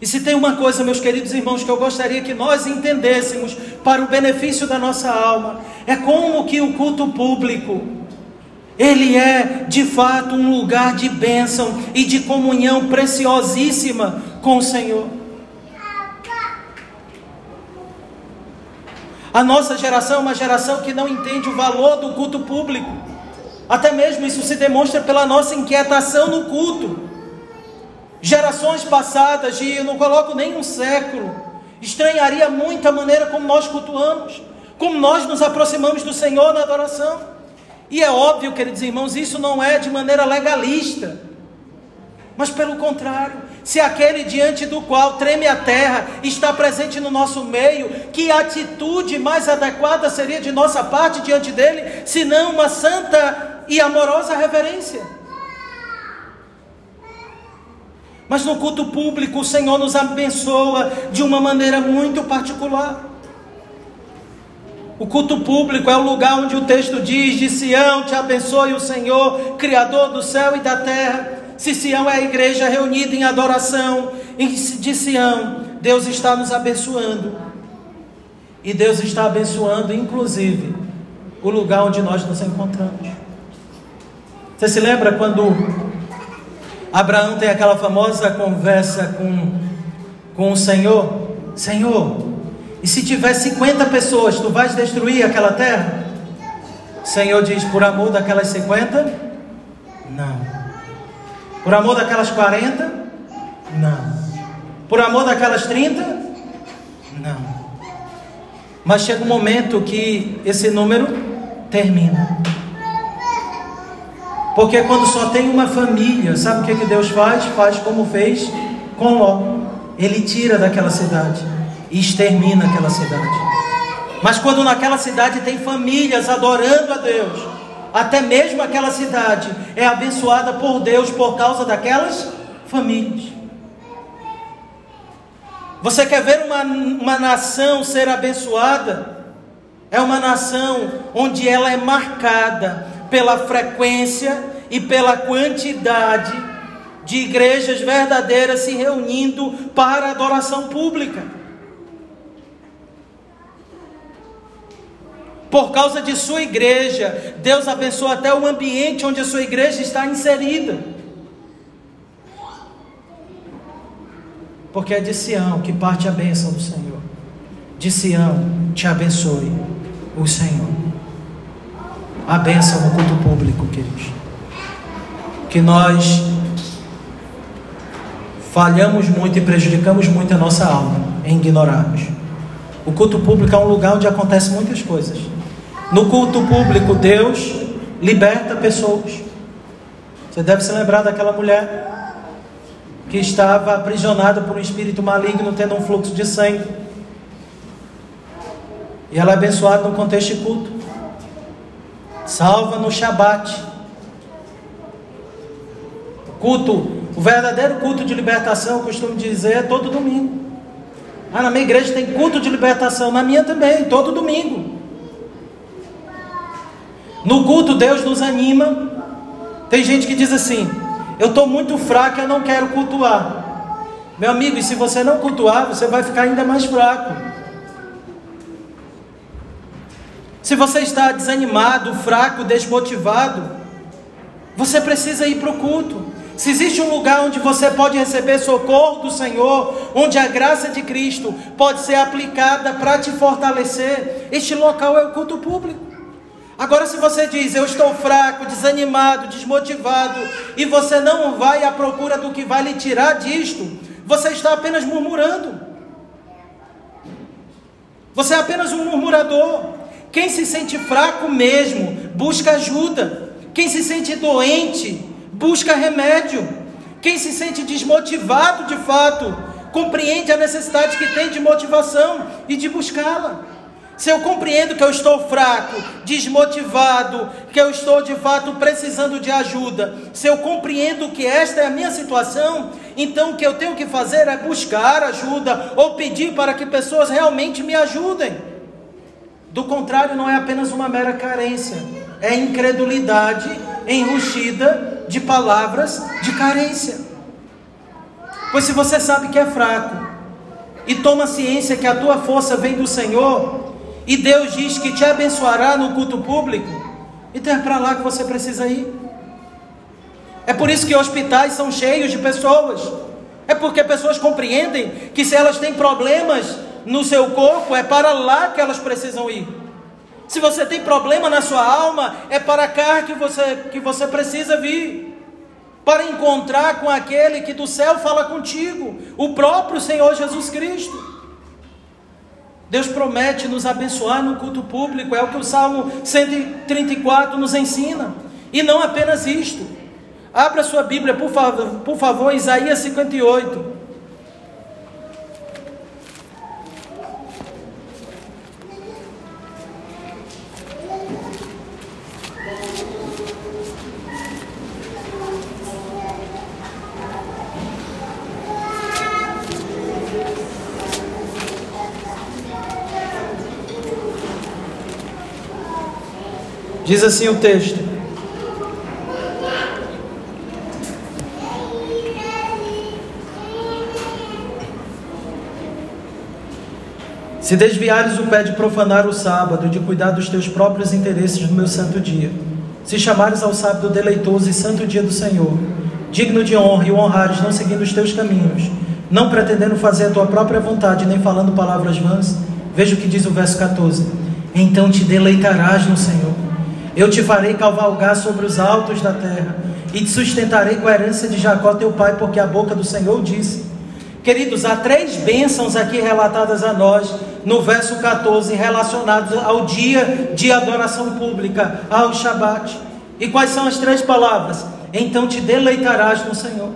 E se tem uma coisa, meus queridos irmãos, que eu gostaria que nós entendêssemos para o benefício da nossa alma, é como que o culto público, ele é de fato um lugar de bênção e de comunhão preciosíssima com o Senhor. A nossa geração é uma geração que não entende o valor do culto público. Até mesmo isso se demonstra pela nossa inquietação no culto. Gerações passadas, e eu não coloco nem um século, estranharia muito a maneira como nós cultuamos, como nós nos aproximamos do Senhor na adoração. E é óbvio, queridos irmãos, isso não é de maneira legalista, mas pelo contrário, se aquele diante do qual treme a terra está presente no nosso meio, que atitude mais adequada seria de nossa parte diante dele, senão uma santa e amorosa reverência? Mas no culto público, o Senhor nos abençoa de uma maneira muito particular. O culto público é o lugar onde o texto diz: De Sião te abençoe o Senhor, Criador do céu e da terra. Se Sião é a igreja reunida em adoração, de Sião, Deus está nos abençoando. E Deus está abençoando, inclusive, o lugar onde nós nos encontramos. Você se lembra quando Abraão tem aquela famosa conversa com, com o Senhor: Senhor, e se tiver 50 pessoas, tu vais destruir aquela terra? O Senhor diz: Por amor daquelas 50? Não. Por amor daquelas 40? Não. Por amor daquelas 30? Não. Mas chega um momento que esse número termina. Porque quando só tem uma família, sabe o que, que Deus faz? Faz como fez com Ló. Ele tira daquela cidade e extermina aquela cidade. Mas quando naquela cidade tem famílias adorando a Deus, até mesmo aquela cidade é abençoada por Deus por causa daquelas famílias. Você quer ver uma, uma nação ser abençoada? É uma nação onde ela é marcada pela frequência e pela quantidade de igrejas verdadeiras se reunindo para adoração pública. Por causa de sua igreja, Deus abençoa até o ambiente onde a sua igreja está inserida. Porque é de Sião que parte a bênção do Senhor. De Sião te abençoe o Senhor a bênção no culto público, queridos. Que nós falhamos muito e prejudicamos muito a nossa alma em ignorarmos. O culto público é um lugar onde acontecem muitas coisas. No culto público, Deus liberta pessoas. Você deve se lembrar daquela mulher que estava aprisionada por um espírito maligno, tendo um fluxo de sangue. E ela é abençoada no contexto de culto salva no Shabat. O culto, o verdadeiro culto de libertação, eu costumo dizer, é todo domingo. Ah, na minha igreja tem culto de libertação, na minha também, todo domingo. No culto, Deus nos anima. Tem gente que diz assim: Eu estou muito fraco, eu não quero cultuar. Meu amigo, e se você não cultuar, você vai ficar ainda mais fraco. Se você está desanimado, fraco, desmotivado, você precisa ir para o culto. Se existe um lugar onde você pode receber socorro do Senhor, onde a graça de Cristo pode ser aplicada para te fortalecer, este local é o culto público. Agora, se você diz, eu estou fraco, desanimado, desmotivado, e você não vai à procura do que vai lhe tirar disto, você está apenas murmurando. Você é apenas um murmurador. Quem se sente fraco mesmo, busca ajuda. Quem se sente doente, busca remédio. Quem se sente desmotivado de fato, compreende a necessidade que tem de motivação e de buscá-la. Se eu compreendo que eu estou fraco, desmotivado, que eu estou de fato precisando de ajuda, se eu compreendo que esta é a minha situação, então o que eu tenho que fazer é buscar ajuda ou pedir para que pessoas realmente me ajudem. Do contrário, não é apenas uma mera carência, é incredulidade enrustida de palavras de carência. Pois se você sabe que é fraco e toma ciência que a tua força vem do Senhor, e Deus diz que te abençoará no culto público, então é para lá que você precisa ir. É por isso que hospitais são cheios de pessoas. É porque pessoas compreendem que se elas têm problemas no seu corpo, é para lá que elas precisam ir. Se você tem problema na sua alma, é para cá que você, que você precisa vir para encontrar com aquele que do céu fala contigo, o próprio Senhor Jesus Cristo. Deus promete nos abençoar no culto público, é o que o Salmo 134 nos ensina. E não apenas isto. Abra sua Bíblia, por favor, por favor, Isaías 58. Diz assim o texto: Se desviares o pé de profanar o sábado, de cuidar dos teus próprios interesses no meu santo dia, se chamares ao sábado deleitoso e santo dia do Senhor, digno de honra e o honrares, não seguindo os teus caminhos, não pretendendo fazer a tua própria vontade, nem falando palavras vãs, veja o que diz o verso 14: Então te deleitarás no Senhor eu te farei cavalgar sobre os altos da terra e te sustentarei com a herança de Jacó teu pai, porque a boca do Senhor disse. Queridos, há três bênçãos aqui relatadas a nós no verso 14, relacionados ao dia de adoração pública, ao Shabat. E quais são as três palavras? Então te deleitarás no Senhor.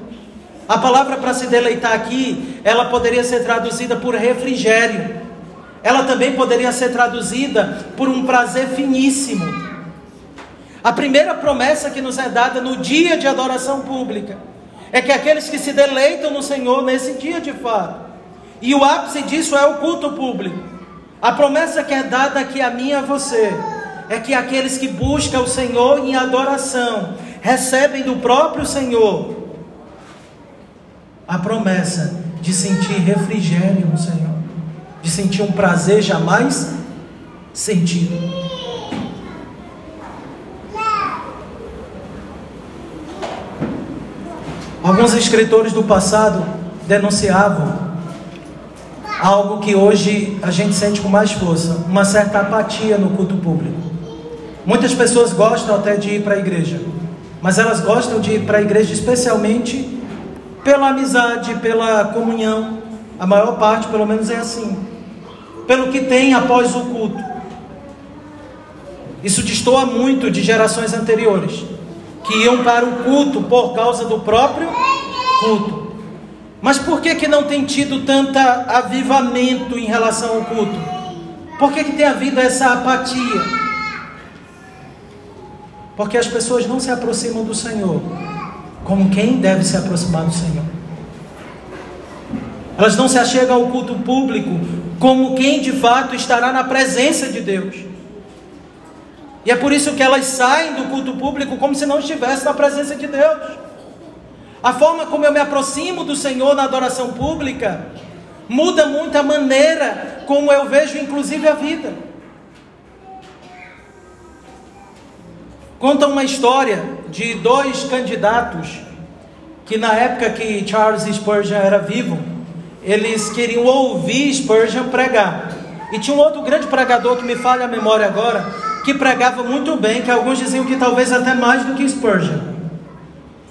A palavra para se deleitar aqui, ela poderia ser traduzida por refrigério. Ela também poderia ser traduzida por um prazer finíssimo. A primeira promessa que nos é dada no dia de adoração pública é que aqueles que se deleitam no Senhor nesse dia de fato, e o ápice disso é o culto público. A promessa que é dada aqui a mim e a você é que aqueles que buscam o Senhor em adoração recebem do próprio Senhor a promessa de sentir refrigério no Senhor, de sentir um prazer jamais sentido. Alguns escritores do passado denunciavam algo que hoje a gente sente com mais força, uma certa apatia no culto público. Muitas pessoas gostam até de ir para a igreja, mas elas gostam de ir para a igreja especialmente pela amizade, pela comunhão. A maior parte, pelo menos, é assim. Pelo que tem após o culto. Isso destoa muito de gerações anteriores que iam para o culto por causa do próprio culto. Mas por que, que não tem tido tanta avivamento em relação ao culto? Por que, que tem havido essa apatia? Porque as pessoas não se aproximam do Senhor como quem deve se aproximar do Senhor. Elas não se achegam ao culto público como quem de fato estará na presença de Deus. E é por isso que elas saem do culto público como se não estivessem na presença de Deus. A forma como eu me aproximo do Senhor na adoração pública muda muito a maneira como eu vejo, inclusive, a vida. Conta uma história de dois candidatos que, na época que Charles Spurgeon era vivo, eles queriam ouvir Spurgeon pregar. E tinha um outro grande pregador que me falha a memória agora, que pregava muito bem, que alguns diziam que talvez até mais do que Spurgeon.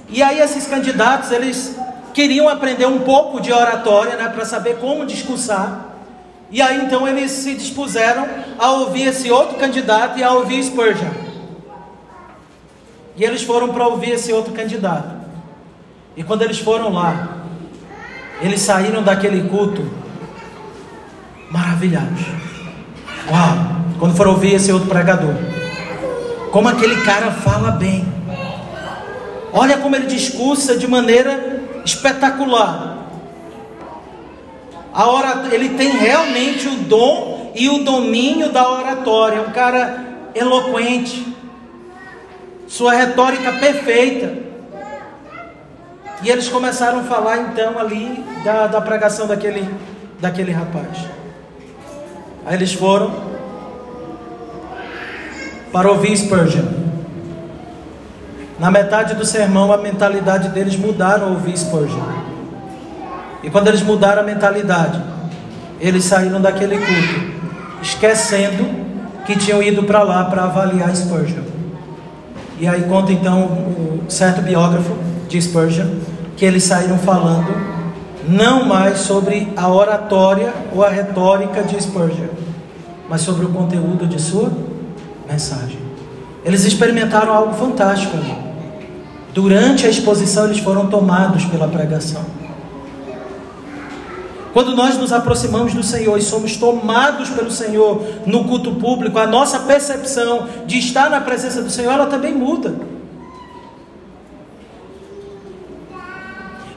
E aí esses candidatos, eles queriam aprender um pouco de oratória, né, para saber como discursar. E aí então eles se dispuseram a ouvir esse outro candidato e a ouvir Spurgeon. E eles foram para ouvir esse outro candidato. E quando eles foram lá, eles saíram daquele culto maravilhados. Uau! Quando for ouvir esse outro pregador. Como aquele cara fala bem. Olha como ele discursa de maneira espetacular. A hora, ele tem realmente o dom e o domínio da oratória. É um cara eloquente. Sua retórica perfeita. E eles começaram a falar então ali da, da pregação daquele, daquele rapaz. Aí eles foram para ouvir Spurgeon. Na metade do sermão, a mentalidade deles mudaram a ouvir Spurgeon. E quando eles mudaram a mentalidade, eles saíram daquele culto, esquecendo que tinham ido para lá para avaliar Spurgeon. E aí conta então certo biógrafo de Spurgeon que eles saíram falando não mais sobre a oratória ou a retórica de Spurgeon, mas sobre o conteúdo de sua mensagem. Eles experimentaram algo fantástico. Durante a exposição, eles foram tomados pela pregação. Quando nós nos aproximamos do Senhor e somos tomados pelo Senhor no culto público, a nossa percepção de estar na presença do Senhor, ela também muda.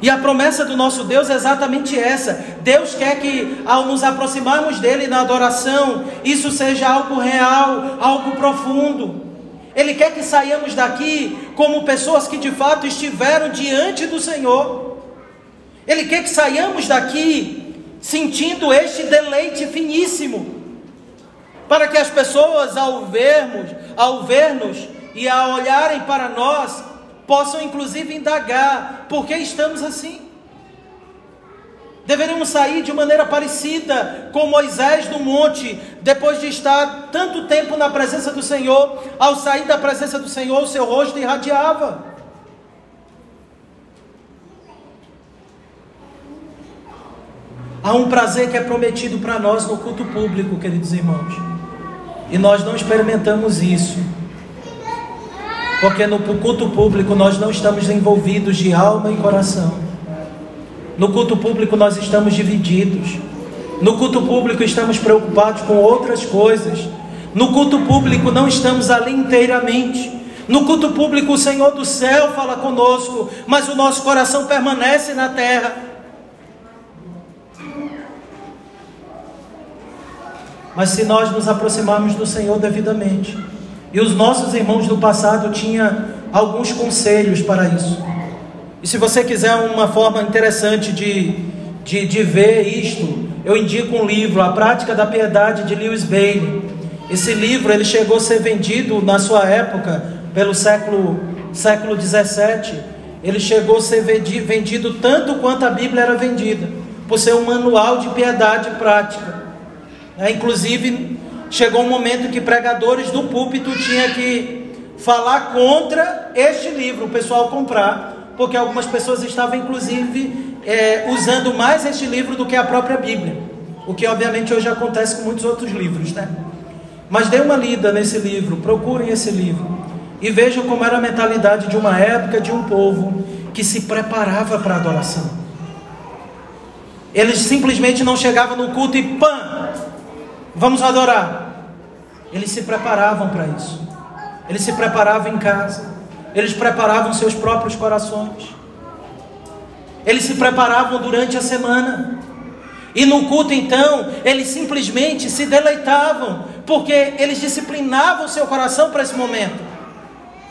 E a promessa do nosso Deus é exatamente essa. Deus quer que, ao nos aproximarmos dele na adoração, isso seja algo real, algo profundo. Ele quer que saiamos daqui como pessoas que de fato estiveram diante do Senhor. Ele quer que saiamos daqui sentindo este deleite finíssimo, para que as pessoas ao vermos, ao ver-nos e a olharem para nós, possam inclusive indagar por que estamos assim. Deveríamos sair de maneira parecida com Moisés no monte, depois de estar tanto tempo na presença do Senhor, ao sair da presença do Senhor, o seu rosto irradiava. Há um prazer que é prometido para nós no culto público, queridos irmãos, e nós não experimentamos isso. Porque no culto público nós não estamos envolvidos de alma e coração. No culto público nós estamos divididos. No culto público estamos preocupados com outras coisas. No culto público não estamos ali inteiramente. No culto público o Senhor do céu fala conosco, mas o nosso coração permanece na terra. Mas se nós nos aproximarmos do Senhor devidamente, e os nossos irmãos do passado tinham alguns conselhos para isso. E se você quiser uma forma interessante de, de, de ver isto, eu indico um livro, A Prática da Piedade, de Lewis Bailey. Esse livro ele chegou a ser vendido na sua época, pelo século, século 17. Ele chegou a ser vendido tanto quanto a Bíblia era vendida, por ser um manual de piedade prática. É, inclusive, chegou um momento que pregadores do púlpito tinham que falar contra este livro, o pessoal comprar, porque algumas pessoas estavam inclusive é, usando mais este livro do que a própria Bíblia, o que obviamente hoje acontece com muitos outros livros, né? Mas dê uma lida nesse livro, procurem esse livro e vejam como era a mentalidade de uma época, de um povo que se preparava para a adoração. Eles simplesmente não chegavam no culto e pã, vamos adorar. Eles se preparavam para isso. Eles se preparavam em casa. Eles preparavam seus próprios corações. Eles se preparavam durante a semana. E no culto, então, eles simplesmente se deleitavam, porque eles disciplinavam o seu coração para esse momento.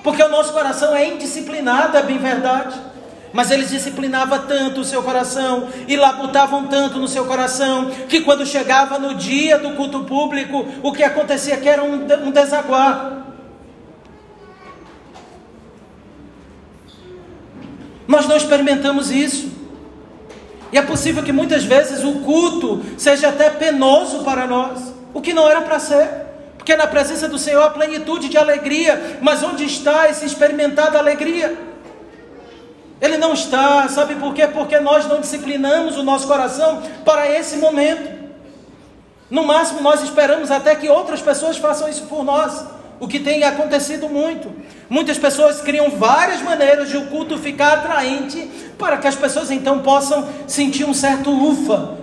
Porque o nosso coração é indisciplinado, é bem verdade. Mas eles disciplinavam tanto o seu coração e labutavam tanto no seu coração que quando chegava no dia do culto público, o que acontecia que era um, desaguar. Nós não experimentamos isso. E é possível que muitas vezes o culto seja até penoso para nós, o que não era para ser. Porque na presença do Senhor há plenitude de alegria, mas onde está esse experimentar alegria? Ele não está, sabe por quê? Porque nós não disciplinamos o nosso coração para esse momento. No máximo, nós esperamos até que outras pessoas façam isso por nós, o que tem acontecido muito. Muitas pessoas criam várias maneiras de o culto ficar atraente, para que as pessoas então possam sentir um certo ufa,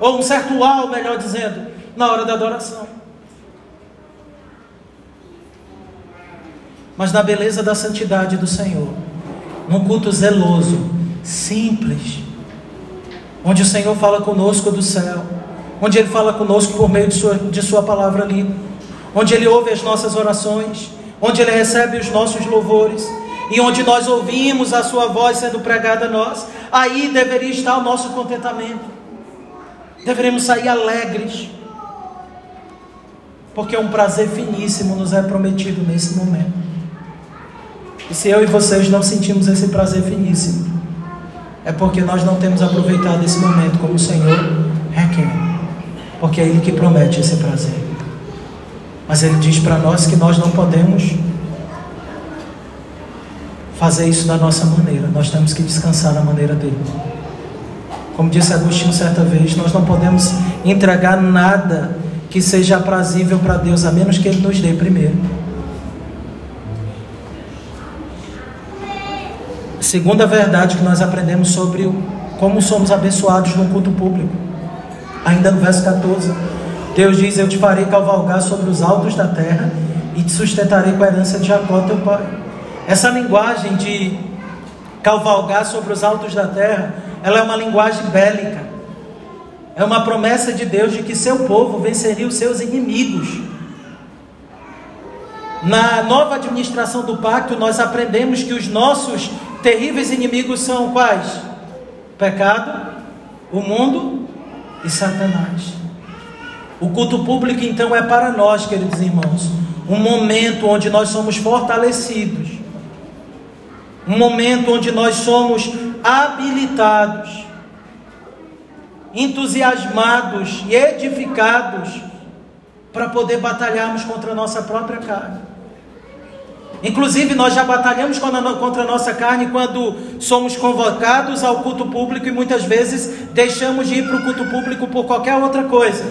ou um certo uau, melhor dizendo, na hora da adoração. Mas na beleza da santidade do Senhor, num culto zeloso, simples, onde o Senhor fala conosco do céu, onde Ele fala conosco por meio de Sua, de sua palavra lida, onde Ele ouve as nossas orações, onde Ele recebe os nossos louvores. e onde nós ouvimos a Sua voz sendo pregada a nós, aí deveria estar o nosso contentamento. Deveremos sair alegres, porque um prazer finíssimo nos é prometido nesse momento. E se eu e vocês não sentimos esse prazer finíssimo, é porque nós não temos aproveitado esse momento como o Senhor requer, porque é Ele que promete esse prazer. Mas Ele diz para nós que nós não podemos fazer isso da nossa maneira, nós temos que descansar na maneira dele. Como disse Agostinho certa vez, nós não podemos entregar nada que seja aprazível para Deus, a menos que Ele nos dê primeiro. Segunda verdade que nós aprendemos sobre como somos abençoados no culto público. Ainda no verso 14, Deus diz: Eu te farei cavalgar sobre os altos da terra e te sustentarei com a herança de Jacó, teu pai. Essa linguagem de cavalgar sobre os altos da terra, ela é uma linguagem bélica. É uma promessa de Deus de que seu povo venceria os seus inimigos. Na nova administração do pacto, nós aprendemos que os nossos terríveis inimigos são quais? Pecado, o mundo e Satanás. O culto público, então, é para nós, queridos irmãos, um momento onde nós somos fortalecidos, um momento onde nós somos habilitados, entusiasmados e edificados para poder batalharmos contra a nossa própria carne. Inclusive, nós já batalhamos contra a nossa carne quando somos convocados ao culto público e muitas vezes deixamos de ir para o culto público por qualquer outra coisa.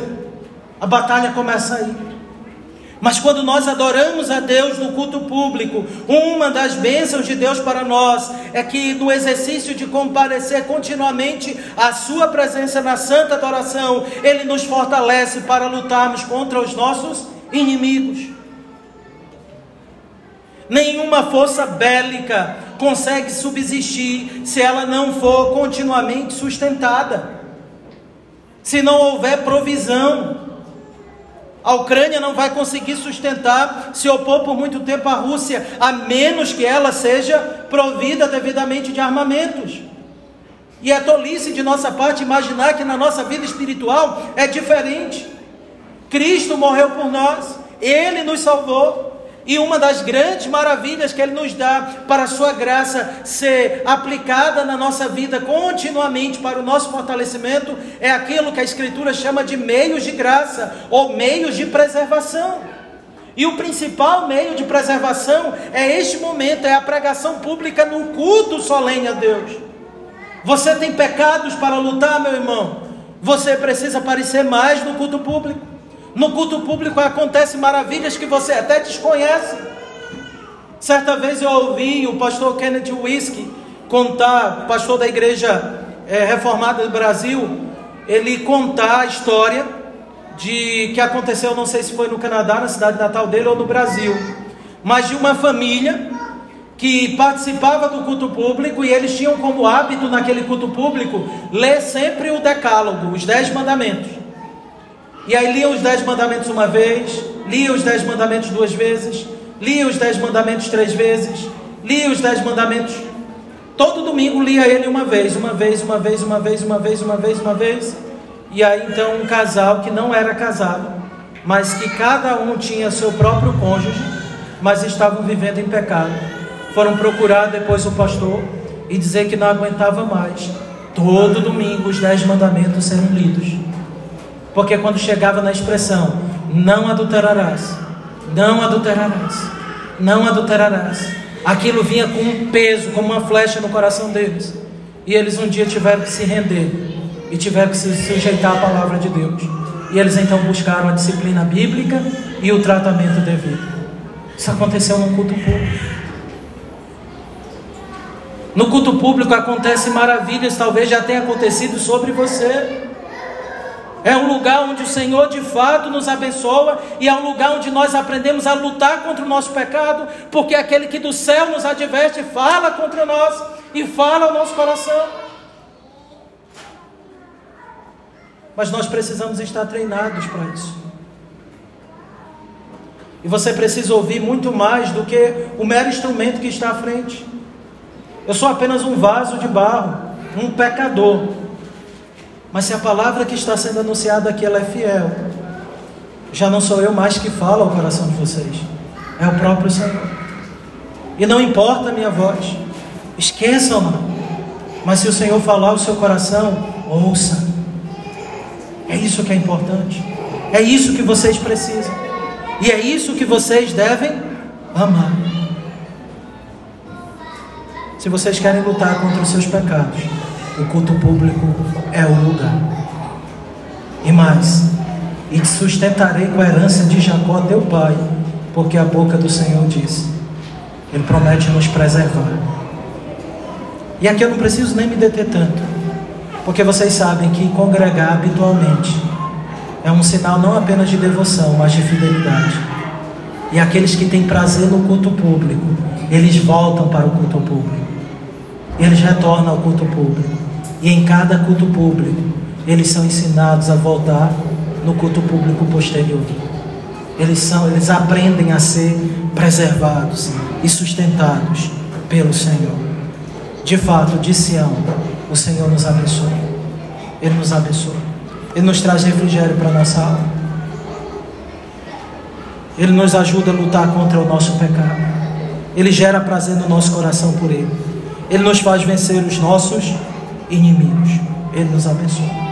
A batalha começa aí. Mas quando nós adoramos a Deus no culto público, uma das bênçãos de Deus para nós é que no exercício de comparecer continuamente à Sua presença na santa adoração, Ele nos fortalece para lutarmos contra os nossos inimigos. Nenhuma força bélica consegue subsistir se ela não for continuamente sustentada. Se não houver provisão, a Ucrânia não vai conseguir sustentar, se opor por muito tempo à Rússia, a menos que ela seja provida devidamente de armamentos. E é tolice de nossa parte imaginar que na nossa vida espiritual é diferente. Cristo morreu por nós, Ele nos salvou. E uma das grandes maravilhas que Ele nos dá para a Sua graça ser aplicada na nossa vida continuamente para o nosso fortalecimento é aquilo que a Escritura chama de meios de graça ou meios de preservação. E o principal meio de preservação é este momento, é a pregação pública no culto solene a Deus. Você tem pecados para lutar, meu irmão? Você precisa aparecer mais no culto público. No culto público acontecem maravilhas que você até desconhece. Certa vez eu ouvi o pastor Kennedy Whisky contar, pastor da igreja é, reformada do Brasil, ele contar a história de que aconteceu, não sei se foi no Canadá, na cidade natal dele ou no Brasil, mas de uma família que participava do culto público e eles tinham como hábito naquele culto público ler sempre o decálogo, os dez mandamentos. E aí lia os dez mandamentos uma vez, lia os dez mandamentos duas vezes, lia os dez mandamentos três vezes, lia os dez mandamentos. Todo domingo lia ele uma vez, uma vez, uma vez, uma vez, uma vez, uma vez, uma vez. E aí então um casal que não era casado, mas que cada um tinha seu próprio cônjuge, mas estavam vivendo em pecado, foram procurar depois o pastor e dizer que não aguentava mais. Todo domingo os dez mandamentos serem lidos. Porque quando chegava na expressão, não adulterarás, não adulterarás, não adulterarás, aquilo vinha com um peso, como uma flecha no coração deles. E eles um dia tiveram que se render e tiveram que se sujeitar à palavra de Deus. E eles então buscaram a disciplina bíblica e o tratamento devido. Isso aconteceu no culto público. No culto público acontecem maravilhas, talvez já tenha acontecido sobre você. É um lugar onde o Senhor de fato nos abençoa e é um lugar onde nós aprendemos a lutar contra o nosso pecado, porque aquele que do céu nos adverte fala contra nós e fala ao nosso coração. Mas nós precisamos estar treinados para isso. E você precisa ouvir muito mais do que o mero instrumento que está à frente. Eu sou apenas um vaso de barro, um pecador. Mas se a palavra que está sendo anunciada aqui ela é fiel, já não sou eu mais que falo ao coração de vocês, é o próprio Senhor. E não importa a minha voz, esqueçam-na. Mas se o Senhor falar o seu coração, ouça. É isso que é importante. É isso que vocês precisam. E é isso que vocês devem amar. Se vocês querem lutar contra os seus pecados, o culto público é o lugar. E mais, e te sustentarei com a herança de Jacó, teu pai, porque a boca do Senhor disse: Ele promete nos preservar. E aqui eu não preciso nem me deter tanto, porque vocês sabem que congregar habitualmente é um sinal não apenas de devoção, mas de fidelidade. E aqueles que têm prazer no culto público, eles voltam para o culto público eles retornam ao culto público. E em cada culto público, eles são ensinados a voltar no culto público posterior. Eles são, eles aprendem a ser preservados e sustentados pelo Senhor. De fato, de Sião, o Senhor nos abençoa. Ele nos abençoa. Ele nos traz refrigério para nossa alma. Ele nos ajuda a lutar contra o nosso pecado. Ele gera prazer no nosso coração por Ele. Ele nos faz vencer os nossos inimigos. Ele nos abençoa.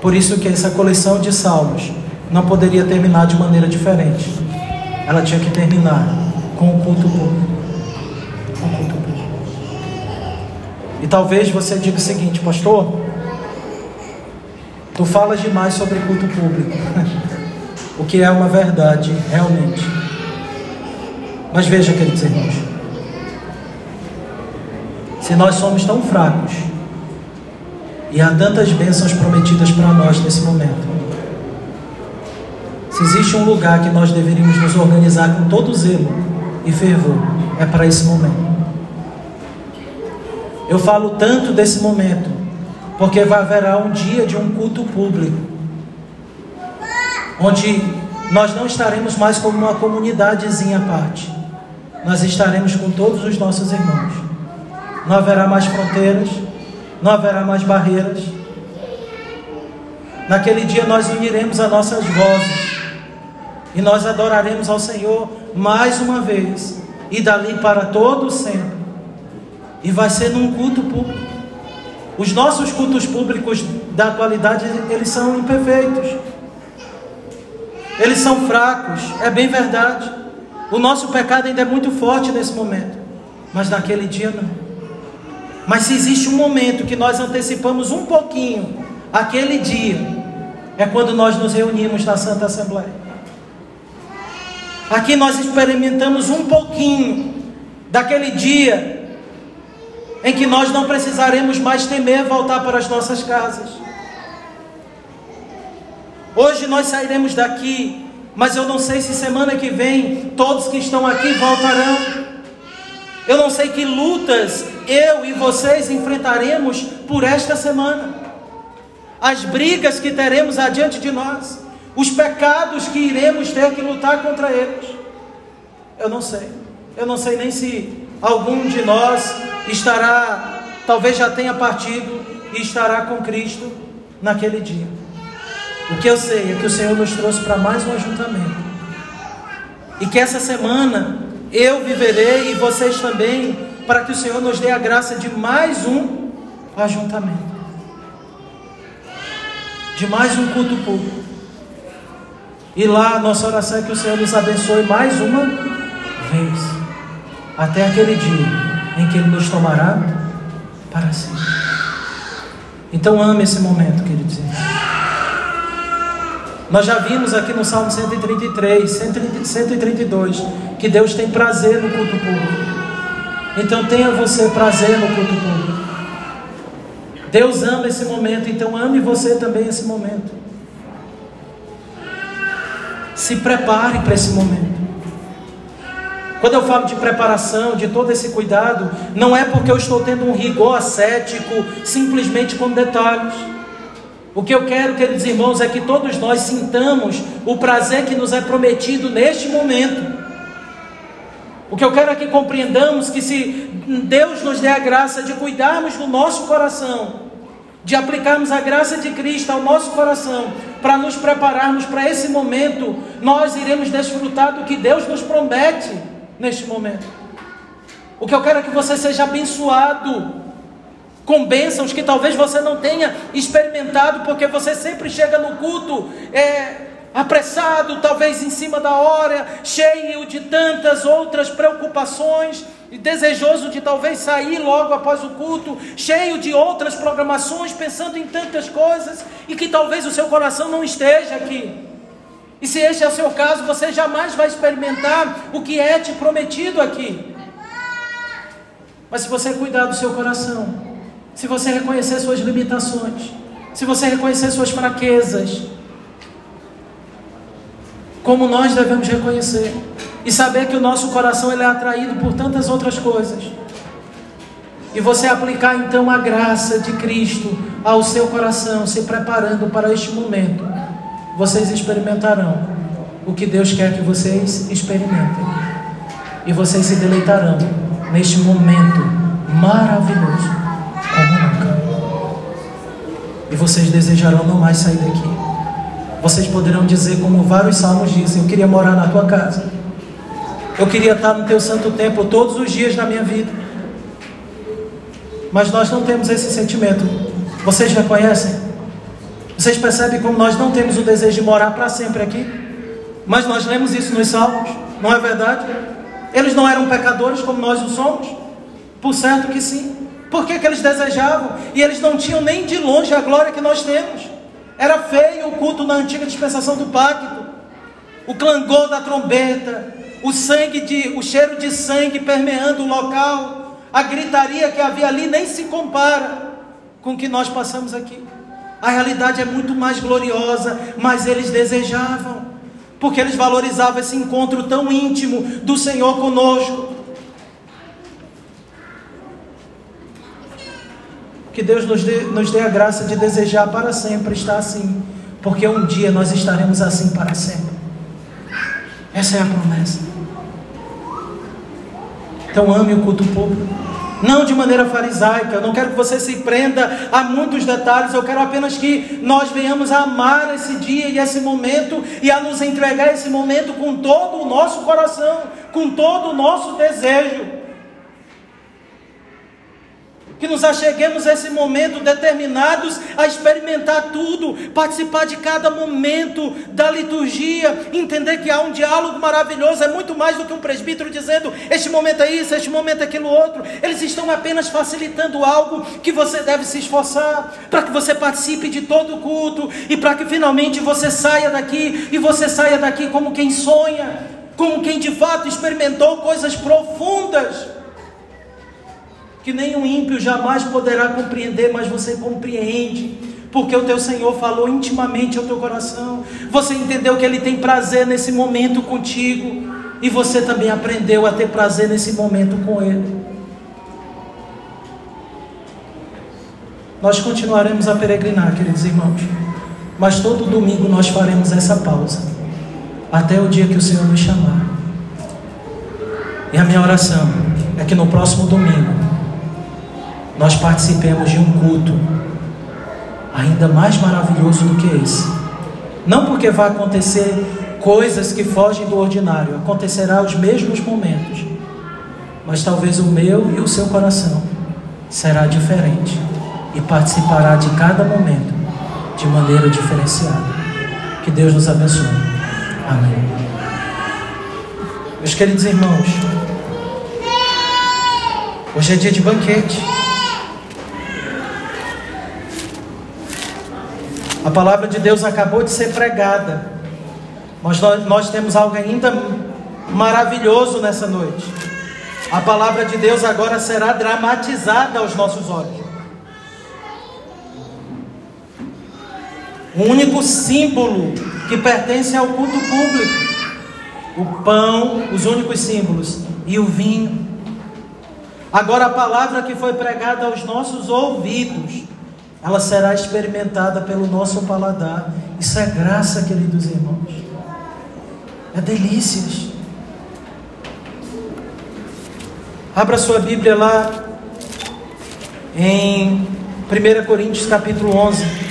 Por isso que essa coleção de salmos não poderia terminar de maneira diferente. Ela tinha que terminar com o culto público. Com o culto público. E talvez você diga o seguinte, pastor, tu falas demais sobre culto público. o que é uma verdade, realmente. Mas veja, queridos irmãos, se nós somos tão fracos e há tantas bênçãos prometidas para nós nesse momento, se existe um lugar que nós deveríamos nos organizar com todo zelo e fervor, é para esse momento. Eu falo tanto desse momento, porque vai haverá um dia de um culto público, onde nós não estaremos mais como uma comunidadezinha à parte, nós estaremos com todos os nossos irmãos não haverá mais fronteiras, não haverá mais barreiras. Naquele dia nós uniremos as nossas vozes e nós adoraremos ao Senhor mais uma vez e dali para todo sempre. E vai ser num culto público. Os nossos cultos públicos da atualidade, eles são imperfeitos. Eles são fracos, é bem verdade. O nosso pecado ainda é muito forte nesse momento. Mas naquele dia não. Mas se existe um momento que nós antecipamos um pouquinho, aquele dia, é quando nós nos reunimos na Santa Assembleia. Aqui nós experimentamos um pouquinho daquele dia em que nós não precisaremos mais temer voltar para as nossas casas. Hoje nós sairemos daqui, mas eu não sei se semana que vem todos que estão aqui voltarão. Eu não sei que lutas eu e vocês enfrentaremos por esta semana. As brigas que teremos adiante de nós, os pecados que iremos ter que lutar contra eles. Eu não sei. Eu não sei nem se algum de nós estará, talvez já tenha partido e estará com Cristo naquele dia. O que eu sei é que o Senhor nos trouxe para mais um ajuntamento. E que essa semana eu viverei e vocês também, para que o Senhor nos dê a graça de mais um ajuntamento, de mais um culto público. E lá nossa oração é que o Senhor nos abençoe mais uma vez, até aquele dia em que Ele nos tomará para si. Então ame esse momento, queridos. Nós já vimos aqui no Salmo 133, 132, que Deus tem prazer no culto público. Então tenha você prazer no culto público. Deus ama esse momento, então ame você também esse momento. Se prepare para esse momento. Quando eu falo de preparação, de todo esse cuidado, não é porque eu estou tendo um rigor ascético simplesmente com detalhes. O que eu quero, queridos irmãos, é que todos nós sintamos o prazer que nos é prometido neste momento. O que eu quero é que compreendamos que se Deus nos dê a graça de cuidarmos do nosso coração, de aplicarmos a graça de Cristo ao nosso coração, para nos prepararmos para esse momento, nós iremos desfrutar do que Deus nos promete neste momento. O que eu quero é que você seja abençoado com bênçãos que talvez você não tenha experimentado, porque você sempre chega no culto é, apressado, talvez em cima da hora, cheio de tantas outras preocupações, e desejoso de talvez sair logo após o culto, cheio de outras programações, pensando em tantas coisas, e que talvez o seu coração não esteja aqui. E se este é o seu caso, você jamais vai experimentar o que é te prometido aqui. Mas se você cuidar do seu coração, se você reconhecer suas limitações, se você reconhecer suas fraquezas, como nós devemos reconhecer e saber que o nosso coração ele é atraído por tantas outras coisas. E você aplicar então a graça de Cristo ao seu coração, se preparando para este momento, vocês experimentarão o que Deus quer que vocês experimentem. E vocês se deleitarão neste momento maravilhoso como nunca. E vocês desejarão não mais sair daqui. Vocês poderão dizer, como vários salmos dizem: Eu queria morar na tua casa. Eu queria estar no teu santo templo todos os dias da minha vida. Mas nós não temos esse sentimento. Vocês reconhecem? Vocês percebem como nós não temos o desejo de morar para sempre aqui? Mas nós lemos isso nos salmos, não é verdade? Eles não eram pecadores como nós o somos? Por certo que sim. Por que, que eles desejavam? E eles não tinham nem de longe a glória que nós temos. Era feio o culto na antiga dispensação do pacto. O clangor da trombeta, o sangue de, o cheiro de sangue permeando o local, a gritaria que havia ali nem se compara com o que nós passamos aqui. A realidade é muito mais gloriosa, mas eles desejavam, porque eles valorizavam esse encontro tão íntimo do Senhor conosco. Que Deus nos dê, nos dê a graça de desejar para sempre estar assim, porque um dia nós estaremos assim para sempre. Essa é a promessa. Então ame o culto público. Não de maneira farisaica, eu não quero que você se prenda a muitos detalhes, eu quero apenas que nós venhamos a amar esse dia e esse momento e a nos entregar esse momento com todo o nosso coração, com todo o nosso desejo que nos acheguemos a esse momento determinados a experimentar tudo, participar de cada momento da liturgia, entender que há um diálogo maravilhoso, é muito mais do que um presbítero dizendo este momento é isso, este momento é aquilo outro. Eles estão apenas facilitando algo que você deve se esforçar para que você participe de todo o culto e para que finalmente você saia daqui e você saia daqui como quem sonha, como quem de fato experimentou coisas profundas que nenhum ímpio jamais poderá compreender, mas você compreende, porque o teu Senhor falou intimamente ao teu coração. Você entendeu que Ele tem prazer nesse momento contigo, e você também aprendeu a ter prazer nesse momento com Ele. Nós continuaremos a peregrinar, queridos irmãos, mas todo domingo nós faremos essa pausa, até o dia que o Senhor nos chamar. E a minha oração é que no próximo domingo nós participemos de um culto ainda mais maravilhoso do que esse. Não porque vai acontecer coisas que fogem do ordinário, acontecerá os mesmos momentos, mas talvez o meu e o seu coração será diferente e participará de cada momento de maneira diferenciada. Que Deus nos abençoe. Amém. Meus queridos irmãos, hoje é dia de banquete. A palavra de Deus acabou de ser pregada, mas nós, nós temos algo ainda maravilhoso nessa noite. A palavra de Deus agora será dramatizada aos nossos olhos. O único símbolo que pertence ao culto público: o pão, os únicos símbolos, e o vinho. Agora, a palavra que foi pregada aos nossos ouvidos ela será experimentada pelo nosso paladar. Isso é graça, queridos irmãos. É delícias. Abra sua Bíblia lá em 1 Coríntios capítulo 11.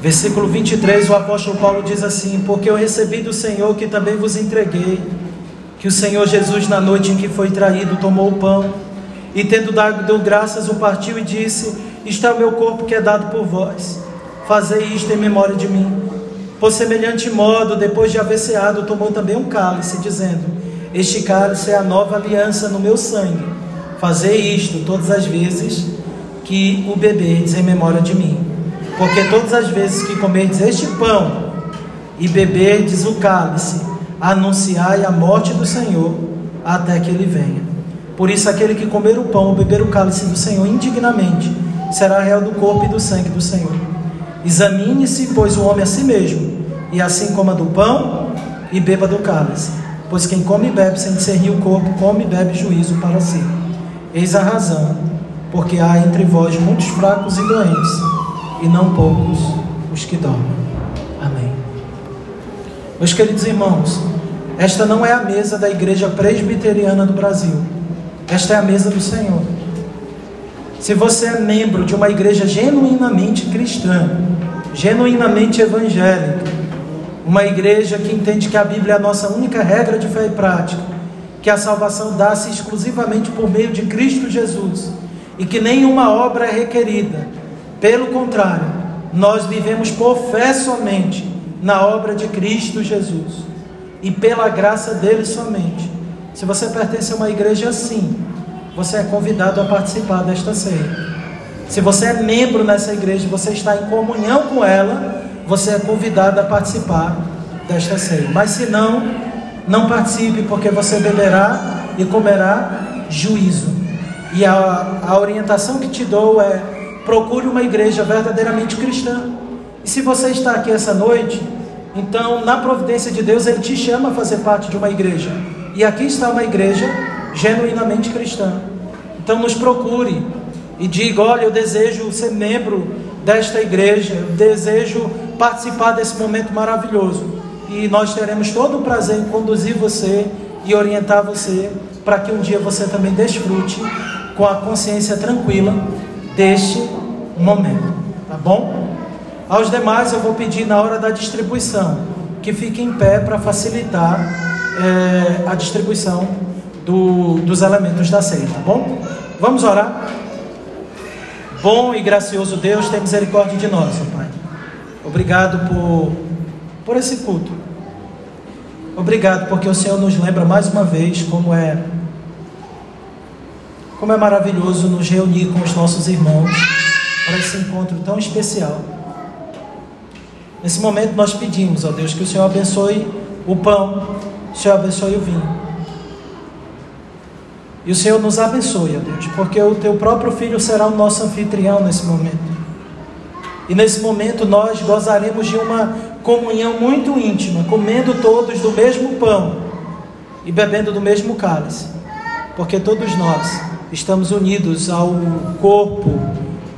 Versículo 23, o apóstolo Paulo diz assim: Porque eu recebi do Senhor que também vos entreguei, que o Senhor Jesus, na noite em que foi traído, tomou o pão e, tendo dado graças, o partiu e disse: é o meu corpo que é dado por vós, fazei isto em memória de mim. Por semelhante modo, depois de haver ceado, tomou também um cálice, dizendo: Este cálice é a nova aliança no meu sangue. Fazei isto todas as vezes que o beberdes em memória de mim. Porque todas as vezes que comerdes este pão e beberdes o cálice, anunciai a morte do Senhor até que ele venha. Por isso, aquele que comer o pão ou beber o cálice do Senhor indignamente será réu do corpo e do sangue do Senhor. Examine-se, pois, o homem a si mesmo, e assim coma do pão e beba do cálice. Pois quem come e bebe sem discernir o corpo, come e bebe juízo para si. Eis a razão, porque há entre vós muitos fracos e doentes e não poucos os que dormem. Amém. Meus queridos irmãos, esta não é a mesa da Igreja Presbiteriana do Brasil. Esta é a mesa do Senhor. Se você é membro de uma igreja genuinamente cristã, genuinamente evangélica, uma igreja que entende que a Bíblia é a nossa única regra de fé e prática, que a salvação dá-se exclusivamente por meio de Cristo Jesus e que nenhuma obra é requerida, pelo contrário, nós vivemos por fé somente na obra de Cristo Jesus e pela graça dele somente. Se você pertence a uma igreja assim, você é convidado a participar desta ceia. Se você é membro nessa igreja, você está em comunhão com ela, você é convidado a participar desta ceia. Mas se não, não participe, porque você beberá e comerá juízo. E a, a orientação que te dou é procure uma igreja verdadeiramente cristã. E se você está aqui essa noite, então, na providência de Deus, Ele te chama a fazer parte de uma igreja. E aqui está uma igreja genuinamente cristã. Então, nos procure e diga: Olha, eu desejo ser membro desta igreja, eu desejo participar desse momento maravilhoso. E nós teremos todo o prazer em conduzir você e orientar você para que um dia você também desfrute com a consciência tranquila deste momento, tá bom? Aos demais eu vou pedir na hora da distribuição que fiquem em pé para facilitar é, a distribuição do, dos elementos da ceia, tá bom? Vamos orar? Bom e gracioso Deus, tem misericórdia de nós, ó Pai. Obrigado por, por esse culto. Obrigado porque o Senhor nos lembra mais uma vez como é como é maravilhoso nos reunir com os nossos irmãos para esse encontro tão especial. Nesse momento nós pedimos, ó Deus, que o Senhor abençoe o pão, o Senhor abençoe o vinho. E o Senhor nos abençoe, ó Deus, porque o teu próprio filho será o nosso anfitrião nesse momento. E nesse momento nós gozaremos de uma comunhão muito íntima, comendo todos do mesmo pão e bebendo do mesmo cálice, porque todos nós estamos unidos ao corpo,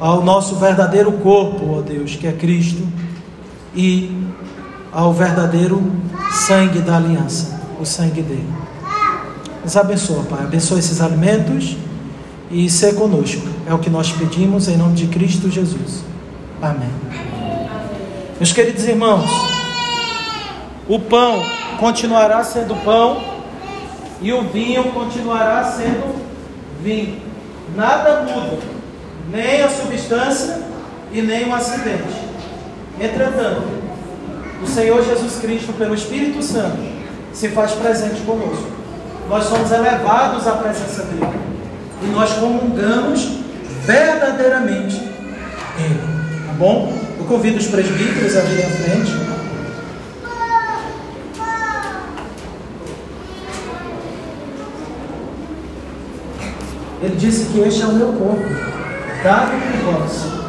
ao nosso verdadeiro corpo, ó Deus, que é Cristo, e ao verdadeiro sangue da aliança, o sangue dele. Nos abençoa, Pai. Abençoa esses alimentos e ser conosco. É o que nós pedimos em nome de Cristo Jesus. Amém. Meus queridos irmãos, o pão continuará sendo pão e o vinho continuará sendo vinho. Nada muda, nem a substância e nem o acidente. Entretanto, o Senhor Jesus Cristo, pelo Espírito Santo, se faz presente conosco. Nós somos elevados à presença dele. E nós comungamos verdadeiramente Ele. Tá bom? Eu convido os presbíteros a virem à frente. Ele disse que este é o meu corpo, dado por vós.